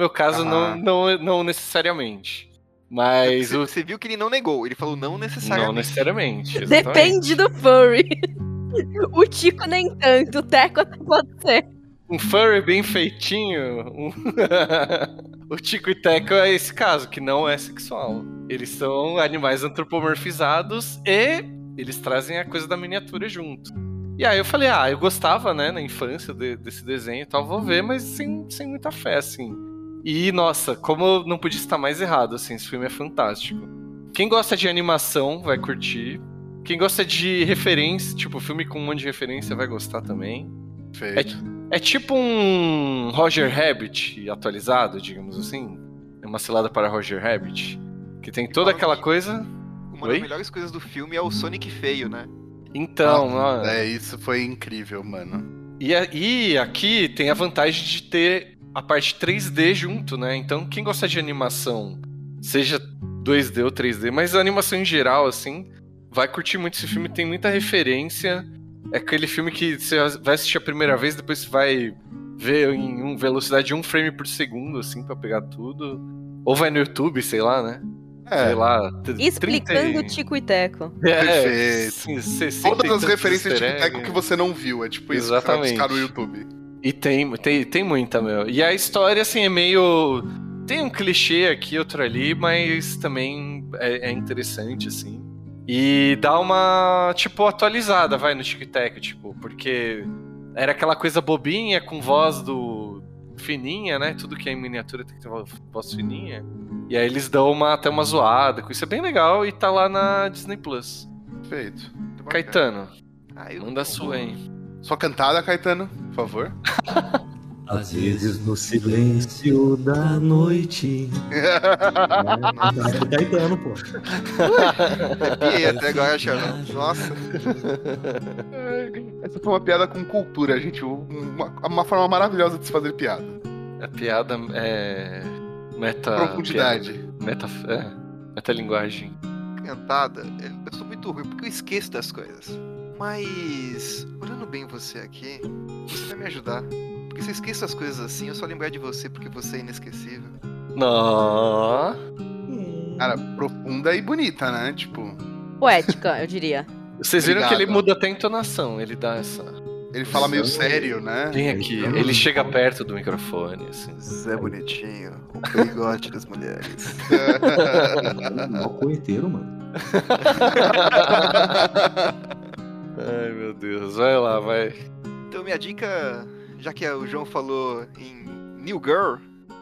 meu caso, Ah. não, não, não necessariamente. Mas Você, o. você viu que ele não negou, ele falou não Não necessariamente. necessariamente. exatamente. Depende do furry. O Tico nem tanto, o Teco até pode ser. Um furry bem feitinho. um- o Tico e Teco é esse caso, que não é sexual. Eles são animais antropomorfizados e eles trazem a coisa da miniatura junto. E aí eu falei, ah, eu gostava, né, na infância de- desse desenho e tal, vou ver, mas sem, sem muita fé, assim. E, nossa, como não podia estar mais errado, assim, esse filme é fantástico. Quem gosta de animação vai curtir. Quem gosta de referência, tipo, filme com um monte de referência vai gostar também. Feito. É tipo um Roger Rabbit atualizado, digamos assim. É uma cilada para Roger Rabbit. Que tem toda aquela coisa. Uma Oi? das melhores coisas do filme é o Sonic feio, né? Então, Nossa, ó, É, isso foi incrível, mano. e, a- e aqui tem a vantagem de ter a parte 3D junto, né? Então, quem gosta de animação, seja 2D ou 3D, mas a animação em geral, assim, vai curtir muito esse filme. Tem muita referência. É aquele filme que você vai assistir a primeira vez, depois você vai ver em um velocidade de um frame por segundo, assim, pra pegar tudo. Ou vai no YouTube, sei lá, né? É, Sei lá. 30 Explicando e- o Tico e Teco. É, Perfeito. sim, 60 e todas as referências de easter Teco egg. que você não viu. É tipo isso que você vai Exatamente. buscar no YouTube. E tem, tem, tem muita, meu. E a história, assim, é meio. Tem um clichê aqui, outro ali, mas também é, é interessante, assim. E dá uma, tipo, atualizada, vai, no tic-tac, tipo, porque era aquela coisa bobinha com voz do. Fininha, né? Tudo que é em miniatura tem que ter voz fininha. E aí eles dão uma, até uma zoada com isso. É bem legal e tá lá na Disney Plus. Perfeito. Caetano, Ah, eu manda a sua aí. Sua cantada, Caetano, por favor. Às vezes no silêncio da noite. É, do Caetano, pô. Arrepiei até agora, Charlão. Nossa. Essa foi uma piada com cultura, gente. Uma, uma forma maravilhosa de se fazer piada. A piada é. Meta. Profundidade. piada- Meta. É. Metalinguagem. Cantada, eu eu sou muito ruim porque eu esqueço das coisas. Mas, olhando bem você aqui, você vai me ajudar. Porque se eu esqueço as coisas assim, eu só lembrar de você porque você é inesquecível. Não. Cara, profunda e bonita, né? Tipo, Poética, eu diria. Vocês viram que ele Obrigado. muda até a entonação. Ele dá essa. ele fala meio sério, né? Vem aqui. Ele chega perto do microfone, assim. Zé Bonitinho, o perigote das mulheres. Mó coeteiro, mano. Ai, meu Deus. Vai lá, vai. Então minha dica, já que o João falou em New Girl,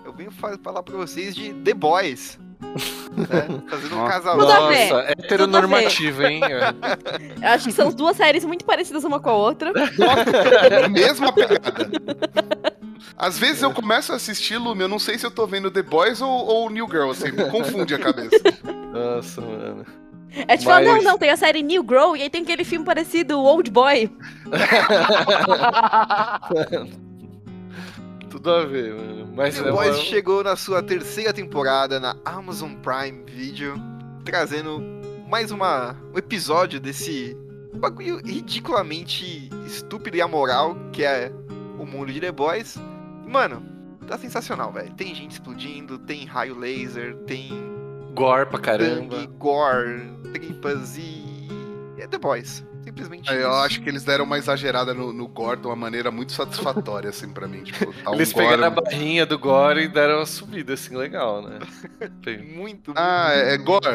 eu venho fa- falar pra vocês de The Boys. né? Fazendo um casal. Nossa, heteronormativo, hein? Eu acho que são duas séries muito parecidas uma com a outra. Mesma pegada. Às vezes eu começo a assistir, Lume, eu não sei se eu tô vendo The Boys ou, ou New Girl, assim, me confunde a cabeça. Nossa, mano. É tipo, Mas- não, não, tem a série New Grow e aí tem aquele filme parecido, Old Boy. Tudo a ver, mano. Mas The é Boys uma... chegou na sua terceira temporada na Amazon Prime Video, trazendo mais uma, um episódio desse bagulho ridiculamente estúpido e amoral que é o mundo de The Boys. Mano, tá sensacional, velho. Tem gente explodindo, tem raio laser, tem gore pra caramba. sangue, gore, tripas e. É The Boys. Simplesmente isso. eu acho que eles deram uma exagerada no, no gore de uma maneira muito satisfatória, assim, pra mim. Tipo, tá um Eles gore- pegaram a barrinha do gore e deram uma subida, assim, legal, né? Tem- Muito, muito. Ah, é, é gore?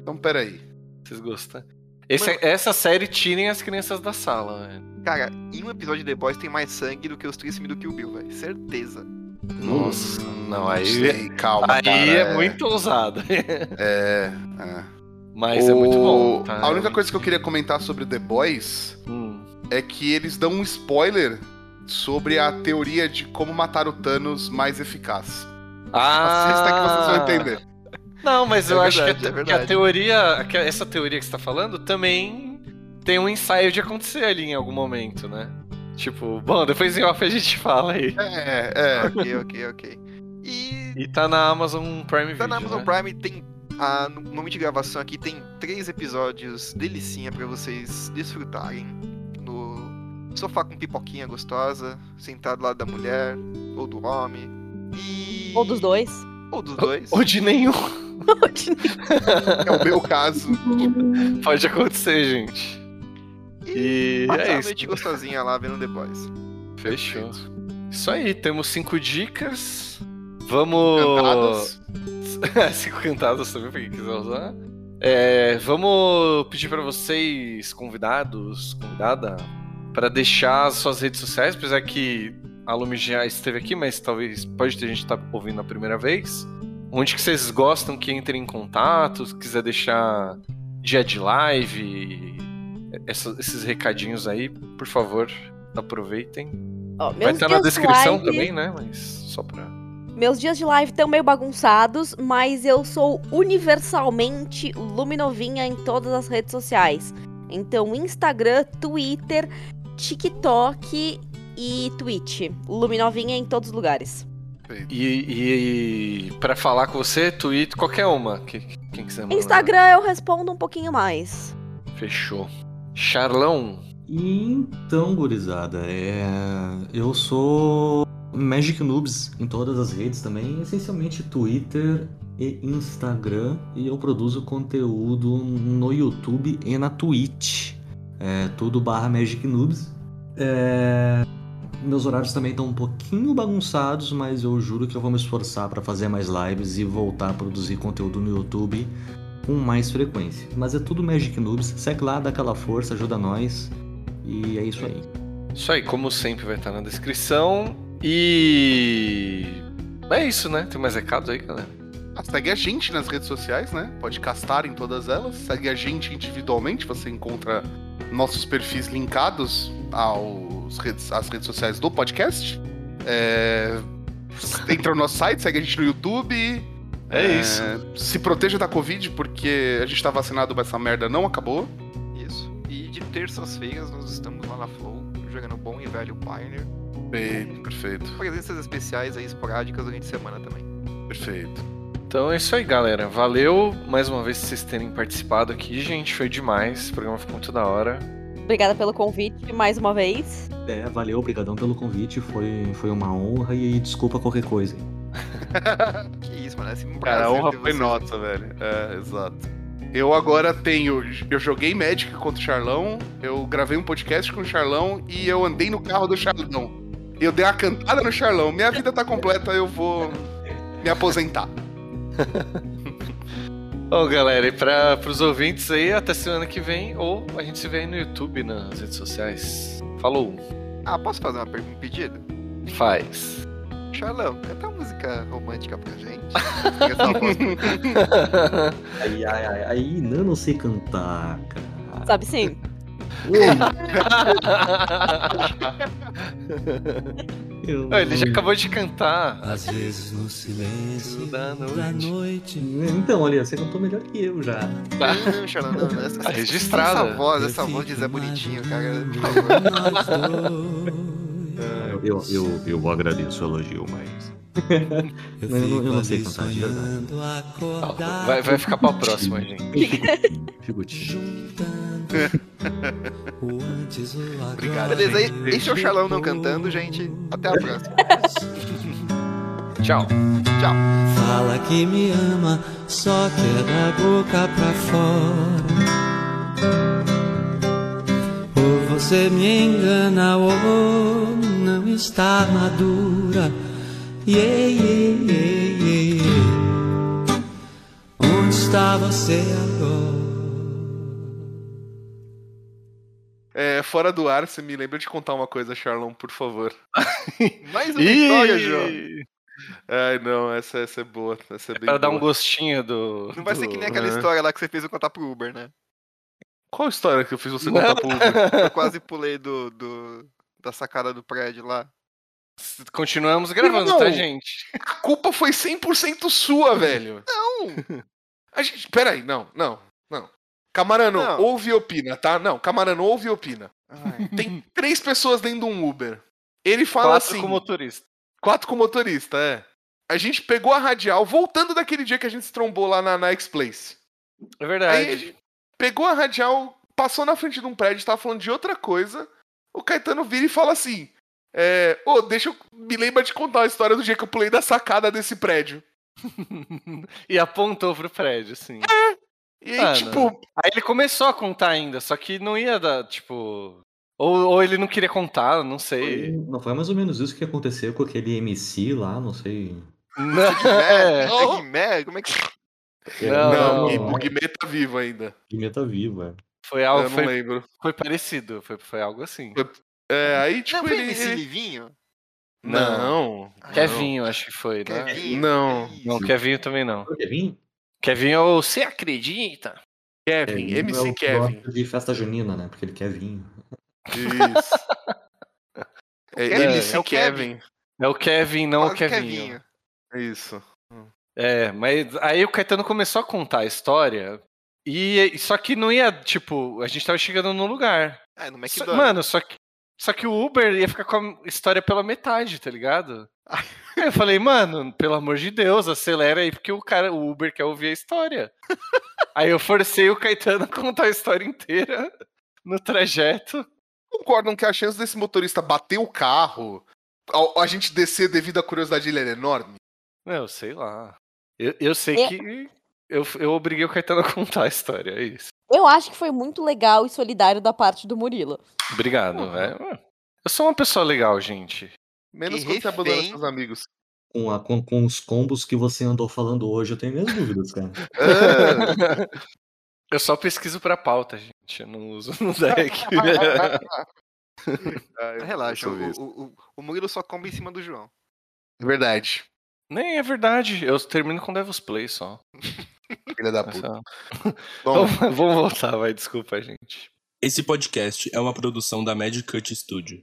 Então peraí. Vocês gostam? Esse- essa série tirem as crianças da sala, velho. Cara, em um episódio de The Boys tem mais sangue do que os três filmes do Kill Bill, velho. Certeza. Nossa, não, aí- sei, calma, Aí cara, é muito ousado. É, é. Mas é muito bom. O- tá? A única coisa que eu queria comentar sobre The Boys Hum. é que eles dão um spoiler sobre a teoria de como matar o Thanos mais eficaz. Ah, Assista que vocês vão entender. Não, mas É eu acho que, a, verdade, é que a verdade. teoria, que essa teoria que você tá falando também tem um ensaio de acontecer ali em algum momento, né? Tipo, bom, depois em off a gente fala aí. É, é. ok, ok, ok. E E tá na Amazon Prime tá Video, na Amazon né? Prime, tem. ah, no momento de gravação aqui tem três episódios delicinha pra vocês desfrutarem no sofá com pipoquinha gostosa, sentado do lado da mulher ou do homem. E... Ou dos dois. Ou dos dois. Ou de nenhum. É o meu caso. Pode acontecer, gente. E passar é a isso. noite gostosinha lá vendo Boys. Fechou. Isso aí, temos cinco dicas. Vamos. Cantadas. Cinco cantadas também, pra quem quiser usar. É, vamos pedir pra vocês, convidados, convidada, para deixar as suas redes sociais, apesar que a Lumi já esteve aqui, mas talvez pode ter gente que tá ouvindo a primeira vez. Onde que vocês gostam que entrem em contato, se quiser deixar dia de live, essa- esses recadinhos aí, por favor, aproveitem. Ó, Vai estar na descrição live- também, né? Mas só pra. Meus dias de live estão meio bagunçados, mas eu sou universalmente Luminovinha em todas as redes sociais. Então, Instagram, Twitter, TikTok e Twitch. Luminovinha em todos os lugares. E, e para falar com você, Twitter, qualquer uma. que- Quem quiser mandar. Instagram eu respondo um pouquinho mais. Fechou. Charlão. Então, gurizada, é... eu sou Magic Noobs em todas as redes também, essencialmente Twitter e Instagram, e eu produzo conteúdo no YouTube e na Twitch. É tudo barra Magic Noobs. É, Meus horários também estão um pouquinho bagunçados, mas eu juro que eu vou me esforçar para fazer mais lives e voltar a produzir conteúdo no YouTube com mais frequência. Mas é tudo Magic Noobs. Segue lá, dá aquela força, ajuda nós. E é isso aí. Isso aí, como sempre, vai estar na descrição. E. É isso, né? Tem mais recados aí, galera? Ah, segue a gente nas redes sociais, né? Pode castar em todas elas. Segue a gente individualmente, você encontra nossos perfis linkados aos redes, às redes sociais do podcast. É, Entra no nosso site, segue a gente no YouTube. É isso. Se proteja da Covid, porque a gente tá vacinado, mas essa merda não acabou. Isso. E de terças-feiras nós estamos lá na Flow, jogando bom e velho Pioneer. Perfeito, perfeito, Presenças especiais aí esporádicas durante a semana também. perfeito. Então é isso aí, galera. Valeu mais uma vez vocês terem participado aqui, gente. Foi demais. O programa ficou muito da hora. Obrigada pelo convite mais uma vez. É, valeu, obrigadão pelo convite, foi, foi uma honra e desculpa qualquer coisa. Que isso, mano. É assim, um Cara, a prazer honra foi nossa, velho. É, exato. Eu agora tenho. Eu joguei Magic contra o Charlão, eu gravei um podcast com o Charlão e eu andei no carro do Charlão. Eu dei uma cantada no Charlão. Minha vida tá completa, eu vou me aposentar. Bom, galera, e para os ouvintes aí, até semana que vem, ou a gente se vê aí no YouTube, nas redes sociais. Falou, Ah, posso fazer uma um pedido? faz. Charlão, canta uma música romântica pra gente. Aí, ai, ai, aí, não, não sei cantar, cara. Sabe sim? Eu Ele já não- acabou de cantar. Às vezes no silêncio Da da noite. noite. Então, olha, você cantou melhor que eu já. Não, Charlão, não. não. Essa, Tá registrada. Essa voz, essa voz de Zé Bonitinho, cara. Por favor. Dois. Eu, eu, eu agradeço o elogio, mas. Eu Não, eu não- eu não sei cantar, de verdade. acordar. Vai, vai ficar pra próxima, gente. Fico. Obrigado, Beleza, esse é o Charlão não cantando, gente. Até a próxima. Tchau. Tchau. Fala que me ama, só que é da boca pra fora. Você me engana, ou não está madura. Yeah, yeah, yeah, yeah. Onde está você agora? É, fora do ar, você me lembra de contar uma coisa, Charlão, por favor. Mais uma história, João. Ai, não, essa, essa é boa. Essa é bem Pra dar um boa. gostinho do. Não vai ser do- que nem aquela né? história lá que você fez eu contar pro Uber, né? Qual história que eu fiz você contar pro Uber? Eu quase pulei do, do- da sacada do prédio lá. Continuamos gravando, Não. tá, gente? A culpa foi 100% sua, velho. Não! A gente. Peraí, não, não, não. Camarano, Não. ouve e opina, tá? Não, Camarano, ouve e opina. Ai, Tem três pessoas dentro de um Uber. Ele fala Quatro assim. com motorista. Quatro com motorista, é. A gente pegou a radial, voltando daquele dia que a gente se trombou lá na, na X-Place. É Aí verdade. a gente pegou a radial, passou na frente de um prédio, tava falando de outra coisa. O Caetano vira e fala assim: é, Ô, deixa eu. Me lembra de contar a história do dia que eu pulei da sacada desse prédio. e apontou pro prédio, assim. E aí, Ah, tipo, Aí ele começou a contar ainda, só que não ia dar, tipo. Ou, ou ele não queria contar, não sei. Não foi mais ou menos isso que aconteceu com aquele MC lá, não sei. Não, É, é, é? Como é que. Não, não, não. o Guimê tá vivo ainda. Guimê tá vivo, é. foi algo, eu não foi, lembro. foi parecido, foi, foi algo assim. É, aí, tipo, Não, foi ele. MC ele- Livinho? Não. Kevinho, acho que foi, né? Kevinho? Não. isso? Não, Kevinho também não. Kevin? Kevin é o Você Acredita? Kevin, Kevin é MC o que Kevin. gosta de festa junina, né? Porque ele quer vinho. Isso. É, Kevin, MC é o Kevin. É o Kevin, não o Quase Kevinho. Isso. É, mas aí o Caetano começou a contar a história. E só que não ia, tipo, a gente tava chegando no lugar. Ah, no Só- McDonald's. mano, só que, só que o Uber ia ficar com a história pela metade, tá ligado? Aí eu falei, mano, pelo amor de Deus, acelera aí, porque o cara, o Uber quer ouvir a história. aí eu forcei o Caetano a contar a história inteira no trajeto. Concordam que a chance desse motorista bater o carro, a, a gente descer devido à curiosidade dele era enorme? Não, sei lá. Eu, eu sei É. que eu, eu obriguei o Caetano a contar a história, é isso. Eu acho que foi muito legal e solidário da parte do Murilo. Obrigado, Uhum. velho. Eu sou uma pessoa legal, gente. Menos Que quando você abandona seus amigos. Com, a- com, com os combos que você andou falando hoje, eu tenho minhas dúvidas, cara. Eu só pesquiso pra pauta, gente. Eu não uso no deck. Ah, eu- Relaxa, eu o, o, o, o Murilo só come em cima do João. Verdade. Nem é verdade, eu termino com Devil's Play só. Filha da puta. Bom, Vamos vamos voltar, vai, desculpa, gente. Esse podcast é uma produção da Mad Cut Studio.